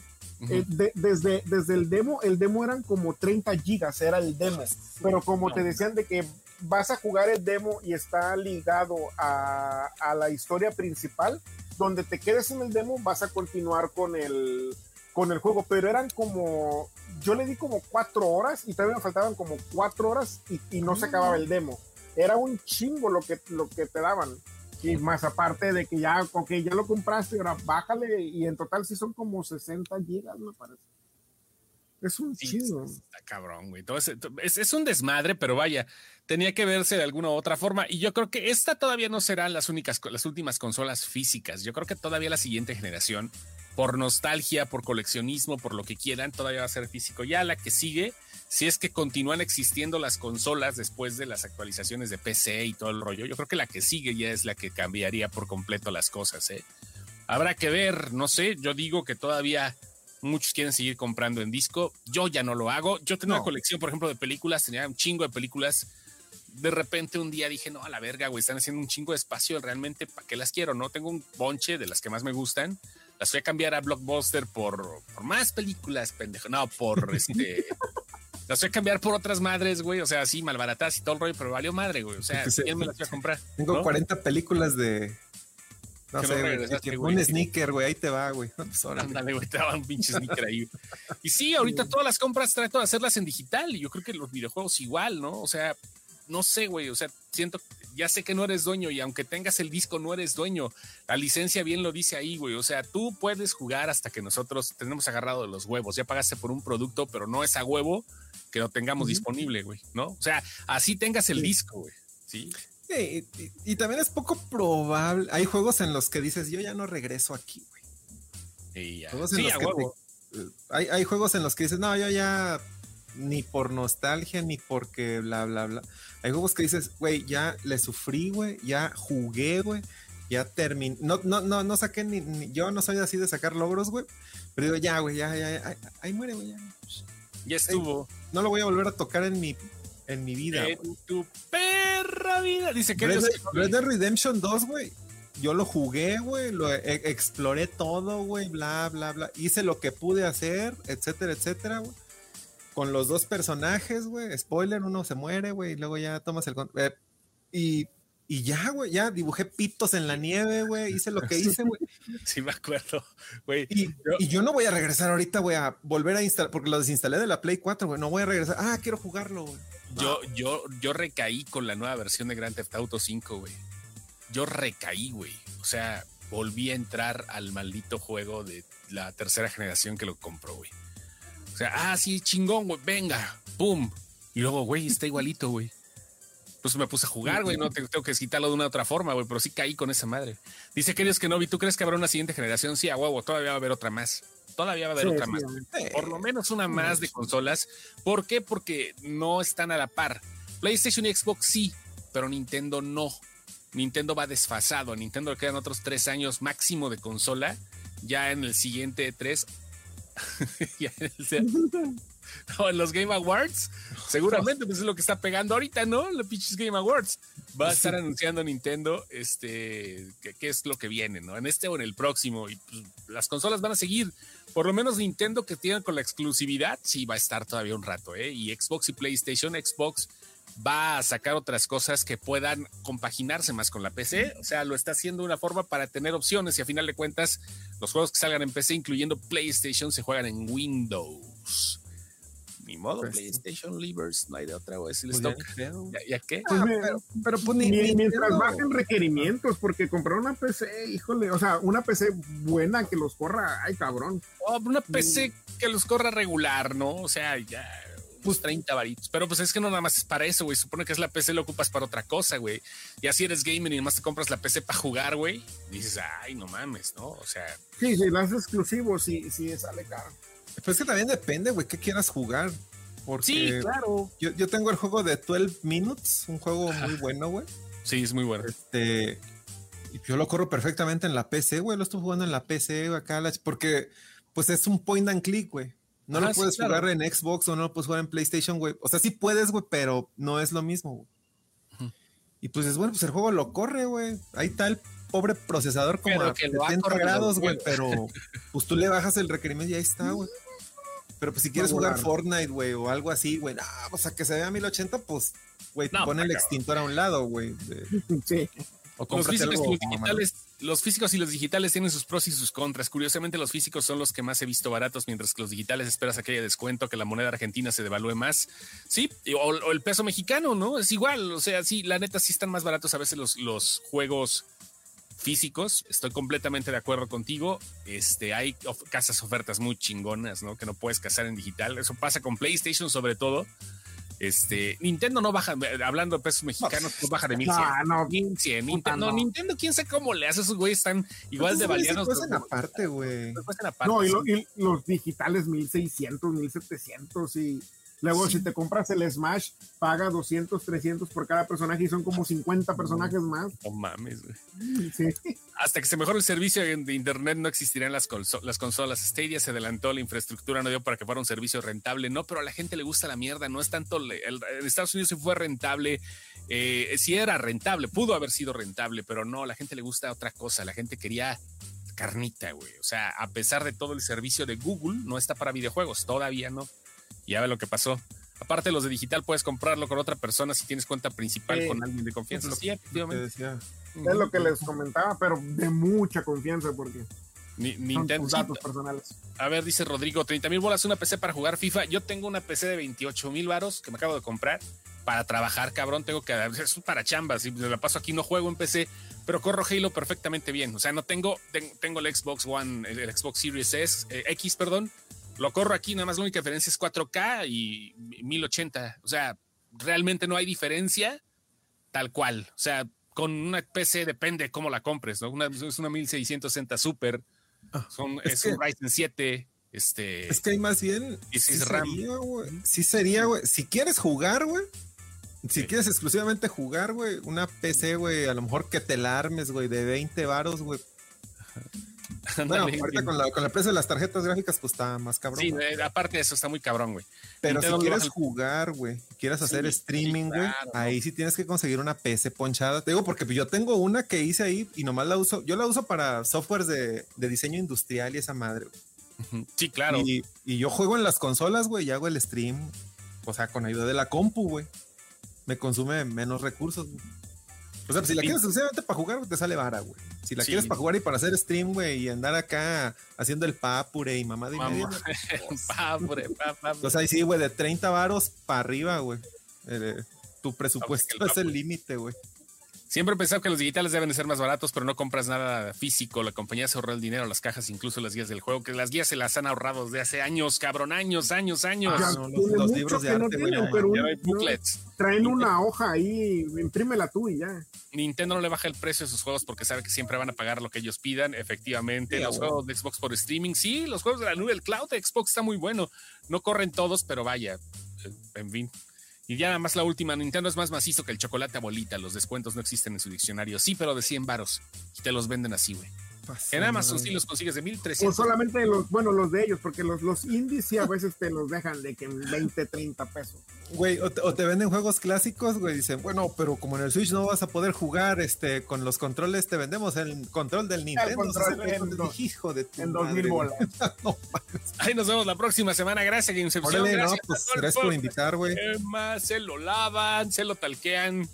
Eh, de- desde, desde el demo, el demo eran como 30 gigas, era el demo. Pero como te decían de que vas a jugar el demo y está ligado a, a la historia principal, donde te quedes en el demo vas a continuar con el, con el juego, pero eran como, yo le di como cuatro horas y todavía me faltaban como cuatro horas y, y no se acababa el demo. Era un chingo lo que, lo que te daban. Y más aparte de que ya, ok, ya lo compraste, ahora bájale y en total sí son como 60 gigas, me parece. Es un Sí, chingo. Está cabrón, güey. Todo ese- es, es un desmadre, pero vaya, tenía que verse de alguna u otra forma. Y yo creo que esta todavía no serán las únicas, las últimas consolas físicas. Yo creo que todavía la siguiente generación, por nostalgia, por coleccionismo, por lo que quieran, todavía va a ser físico. Ya la que sigue, si es que continúan existiendo las consolas después de las actualizaciones de PC y todo el rollo, yo creo que la que sigue ya es la que cambiaría por completo las cosas, ¿eh? Habrá que ver, no sé, yo digo que todavía muchos quieren seguir comprando en disco, yo ya no lo hago, yo tenía No. una colección, por ejemplo, de películas, tenía un chingo de películas, de repente un día dije, no, a la verga, güey, están haciendo un chingo de espacio, realmente, ¿para qué las quiero? No, tengo un bonche de las que más me gustan, las voy a cambiar a Blockbuster por, por más películas, pendejo, no, por este... Las voy a cambiar por otras madres, güey. O sea, así malbaratas y todo el rollo, pero valió madre, güey. O sea, se- ¿quién me las voy a comprar? Tengo ¿no? 40 películas de. No Que sé, güey. Un sneaker, güey. Ahí te va, güey. Pues. Ándale, güey, te daban un pinche sneaker ahí. Y sí, ahorita todas las compras trato de hacerlas en digital y yo creo que los videojuegos igual, ¿no? O sea, no sé, güey, o sea, siento, ya sé que no eres dueño y aunque tengas el disco no eres dueño. La licencia bien lo dice ahí, güey. O sea, tú puedes jugar hasta que nosotros tenemos agarrado de los huevos. Ya pagaste por un producto, pero no es a huevo que lo tengamos disponible, güey, ¿no? O sea, así tengas el Sí. disco, güey. Sí. Sí, y, y- y también es poco probable. Hay juegos en los que dices, yo ya no regreso aquí, güey. Y ya. Juegos en Sí, los que huevo. hay, hay juegos en los que dices, no, yo ya ni por nostalgia, ni porque bla, bla, bla. Hay juegos que dices, güey, ya le sufrí, güey, ya jugué, güey, ya terminé. No, no, no, no saqué ni, ni- yo no soy así de sacar logros, güey. Pero digo, ya, güey, ya, ya, ya, ahí- ahí muere, güey, ya. Ya estuvo. No lo voy a volver a tocar en mi, en mi vida. En tu perra vida. Dice que Red, Dios- Red Dead Redemption 2, güey. Yo lo jugué, güey, lo e- exploré todo, güey, bla, bla, bla. Hice lo que pude hacer, etcétera, etcétera, güey. Con los dos personajes, güey. Spoiler, uno se muere, güey, y luego ya tomas el... eh, y, y ya, güey, ya dibujé pitos en la nieve, güey. Hice lo que hice, güey. Sí, me acuerdo, güey. Y, y yo no voy a regresar ahorita, güey, a volver a instalar, porque lo desinstalé de la Play 4, güey. No voy a regresar. Ah, quiero jugarlo, güey. Yo, yo, yo recaí con la nueva versión de Grand Theft Auto 5, güey. Yo recaí, güey. O sea, volví a entrar al maldito juego de la tercera generación que lo compró, güey. O sea, ah, sí, chingón, güey, venga, pum. Y luego, güey, está igualito, güey. Pues me puse a jugar, güey. No tengo, que quitarlo de una otra forma, güey, pero sí caí con esa madre. Dice que que no vi. ¿Tú crees que habrá una siguiente generación? Sí, a huevo, todavía va a haber otra más. Todavía va a haber otra más. Por lo menos una más de consolas. ¿Por qué? Porque no están a la par. PlayStation y Xbox sí, pero Nintendo no. Nintendo va desfasado. A Nintendo le quedan otros tres años máximo de consola. Ya en el siguiente tres. ya en el, o en los Game Awards. Seguramente, pues es lo que está pegando ahorita, ¿no? Los pinches Game Awards. Va a estar anunciando Nintendo este qué es lo que viene, ¿no? En este o en el próximo. Y pues, las consolas van a seguir. Por lo menos Nintendo que tienen con la exclusividad, sí va a estar todavía un rato, ¿eh? Y Xbox y PlayStation, Xbox va a sacar otras cosas que puedan compaginarse más con la PC. O sea, lo está haciendo de una forma para tener opciones y a final de cuentas, los juegos que salgan en PC, incluyendo PlayStation, se juegan en Windows ni modo, pues PlayStation Livers, no hay de otra, güey. Si les pues toca. ¿Ya, qué? Pues pero, pero pues, ni, mientras bajen requerimientos, porque comprar una PC, híjole, o sea, una PC buena que los corra, ay, cabrón. Oh, una PC que los corra regular, ¿no? O sea, ya pues 30 varitos. Pero pues es que no nada más es para eso, güey. Supone que es la PC, lo ocupas para otra cosa, güey. Y así eres gamer y nomás te compras la PC para jugar, güey. Dices, ay, no mames, ¿no? O sea. Sí, sí, las exclusivos, sí, sí, sale caro. Pues que también depende, güey, qué quieras jugar. Porque sí, claro. Yo, tengo el juego de 12 Minutes, un juego muy bueno, güey. Sí, es muy bueno. Este, y yo lo corro perfectamente en la PC, güey. Lo estoy jugando en la PC, güey, acá, porque pues es un point and click, güey. No lo puedes jugar en Xbox o no lo puedes jugar en PlayStation, güey. O sea, sí puedes, güey, pero no es lo mismo, güey. Y pues es bueno, pues el juego lo corre, güey. Ahí está el pobre procesador como a 70 grados, güey, pero pues tú le bajas el requerimiento y ahí está, güey. Pero pues si quieres jugar Fortnite, güey, o algo así, güey, ah, pues a que se vea 1080, pues, güey, pon el extintor a un lado, güey. Sí. O los físicos, y los, digitales, los físicos y los digitales tienen sus pros y sus contras. Curiosamente, los físicos son los que más he visto baratos, mientras que los digitales esperas a que haya descuento, que la moneda argentina se devalúe más. Sí, o, el peso mexicano, ¿no? Es igual. O sea, sí, la neta sí están más baratos a veces los, los juegos físicos, estoy completamente de acuerdo contigo. Este, hay casas ofertas muy chingonas, ¿no? Que no puedes cazar en digital. Eso pasa con PlayStation sobre todo. Este, Nintendo no baja, hablando de pesos mexicanos, no, baja de 1100. No, no, 1100. Nintendo, no. Nintendo, quién sabe cómo le hace, esos güeyes están igual de valiados. aparte, güey. No, y, y, los digitales 1600, 1700 y Luego, si te compras el Smash, paga 200, 300 por cada personaje y son como 50 personajes más. No mames, güey. Sí. Hasta que se mejore el servicio de internet, no existirán las, las consolas. Stadia se adelantó, la infraestructura no dio para que fuera un servicio rentable. No, pero a la gente le gusta la mierda. No es tanto. El, en Estados Unidos sí fue rentable. Eh, sí era rentable, pudo haber sido rentable, pero no, a la gente le gusta otra cosa. La gente quería carnita, güey. O sea, a pesar de todo el servicio de Google, no está para videojuegos, todavía no. Y ya ve lo que pasó. Aparte, los de digital puedes comprarlo con otra persona si tienes cuenta principal con alguien de confianza. Sí, efectivamente. Es lo que les comentaba, pero de mucha confianza porque. Nintendo. datos personales. A ver, dice Rodrigo, 30 mil bolas una PC para jugar FIFA. Yo tengo una PC de 28 mil varos que me acabo de comprar para trabajar, cabrón. Tengo que. Es para chambas. Si me la paso aquí, no juego en PC, pero corro Halo perfectamente bien. O sea, no tengo. Tengo, el Xbox One, el, Xbox Series S, eh, X, perdón lo corro aquí, nada más la única diferencia es 4K y 1080. O sea, realmente no hay diferencia tal cual. O sea, con una PC depende cómo la compres, ¿no? Una, es una 1660 Super, ah, son, es, un Ryzen 7. Este, es que hay más bien. Y sí, sería. Sí sería, güey. Si quieres jugar, güey. Si quieres exclusivamente jugar, güey, una PC, güey, a lo mejor que te la armes, güey, de 20 varos, güey. Bueno, ahorita con la, con la precio de las tarjetas gráficas, pues está más cabrón. Sí, eh, aparte de eso, está muy cabrón, güey. Pero si quieres jugar, güey, quieres hacer streaming, güey, ahí sí tienes que conseguir una PC ponchada. Te digo, porque yo tengo una que hice ahí y nomás la uso, yo la uso para softwares de, diseño industrial y esa madre, Sí, claro. Y, y, yo juego en las consolas, güey, y hago el stream, o sea, con ayuda de la compu, güey. Me consume menos recursos, güey. O sea, si la quieres exclusivamente para jugar, te sale vara, güey. Si la quieres para jugar y para hacer stream, güey, y andar acá haciendo el papure y mamá de media. papure, papure. O sea, sí, güey, de 30 varos para arriba, güey. Eh, tu presupuesto es el límite, güey. Siempre he pensado que los digitales deben de ser más baratos, pero no compras nada físico. La compañía se ahorró el dinero, las cajas, incluso las guías del juego, que las guías se las han ahorrado desde hace años, cabrón, años, años, años. Ya no, los- libros de no arte, tienen, ya- pero Ya un- hay booklets. traen una hoja ahí, imprímela tú y ya. Nintendo no le baja el precio de sus juegos porque sabe que siempre van a pagar lo que ellos pidan. Efectivamente, Sí, los juegos de Xbox por streaming, sí, los juegos de la nube, el cloud de Xbox está muy bueno. No corren todos, pero vaya, eh, en fin. Y ya nada más la última, Nintendo es más macizo que el chocolate a bolita. Los descuentos no existen en su diccionario. Sí, pero de 100 varos. Y te los venden así, güey. Pasa En Amazon sí los consigues de O 1300. solamente los, bueno, los de ellos, porque los, los indies sí a veces te los dejan de que en 20, 30 pesos. Güey, o te, o te venden juegos clásicos, güey, dicen, bueno, pero como en el Switch no vas a poder jugar este con los controles, te vendemos el control del Nintendo. control 60. en do- hijo de tu En madre, 2000 güey. bolas. no, Ahí nos vemos la próxima semana. Gracias, Gamecepción. órale, no, Gracias, pues gracias por invitar, güey. Se lo lavan, se lo talquean.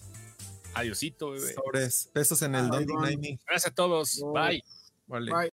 Adiosito, bebé. Sobres, pesos en el Me. Gracias a todos. Bye. Vale. Bye.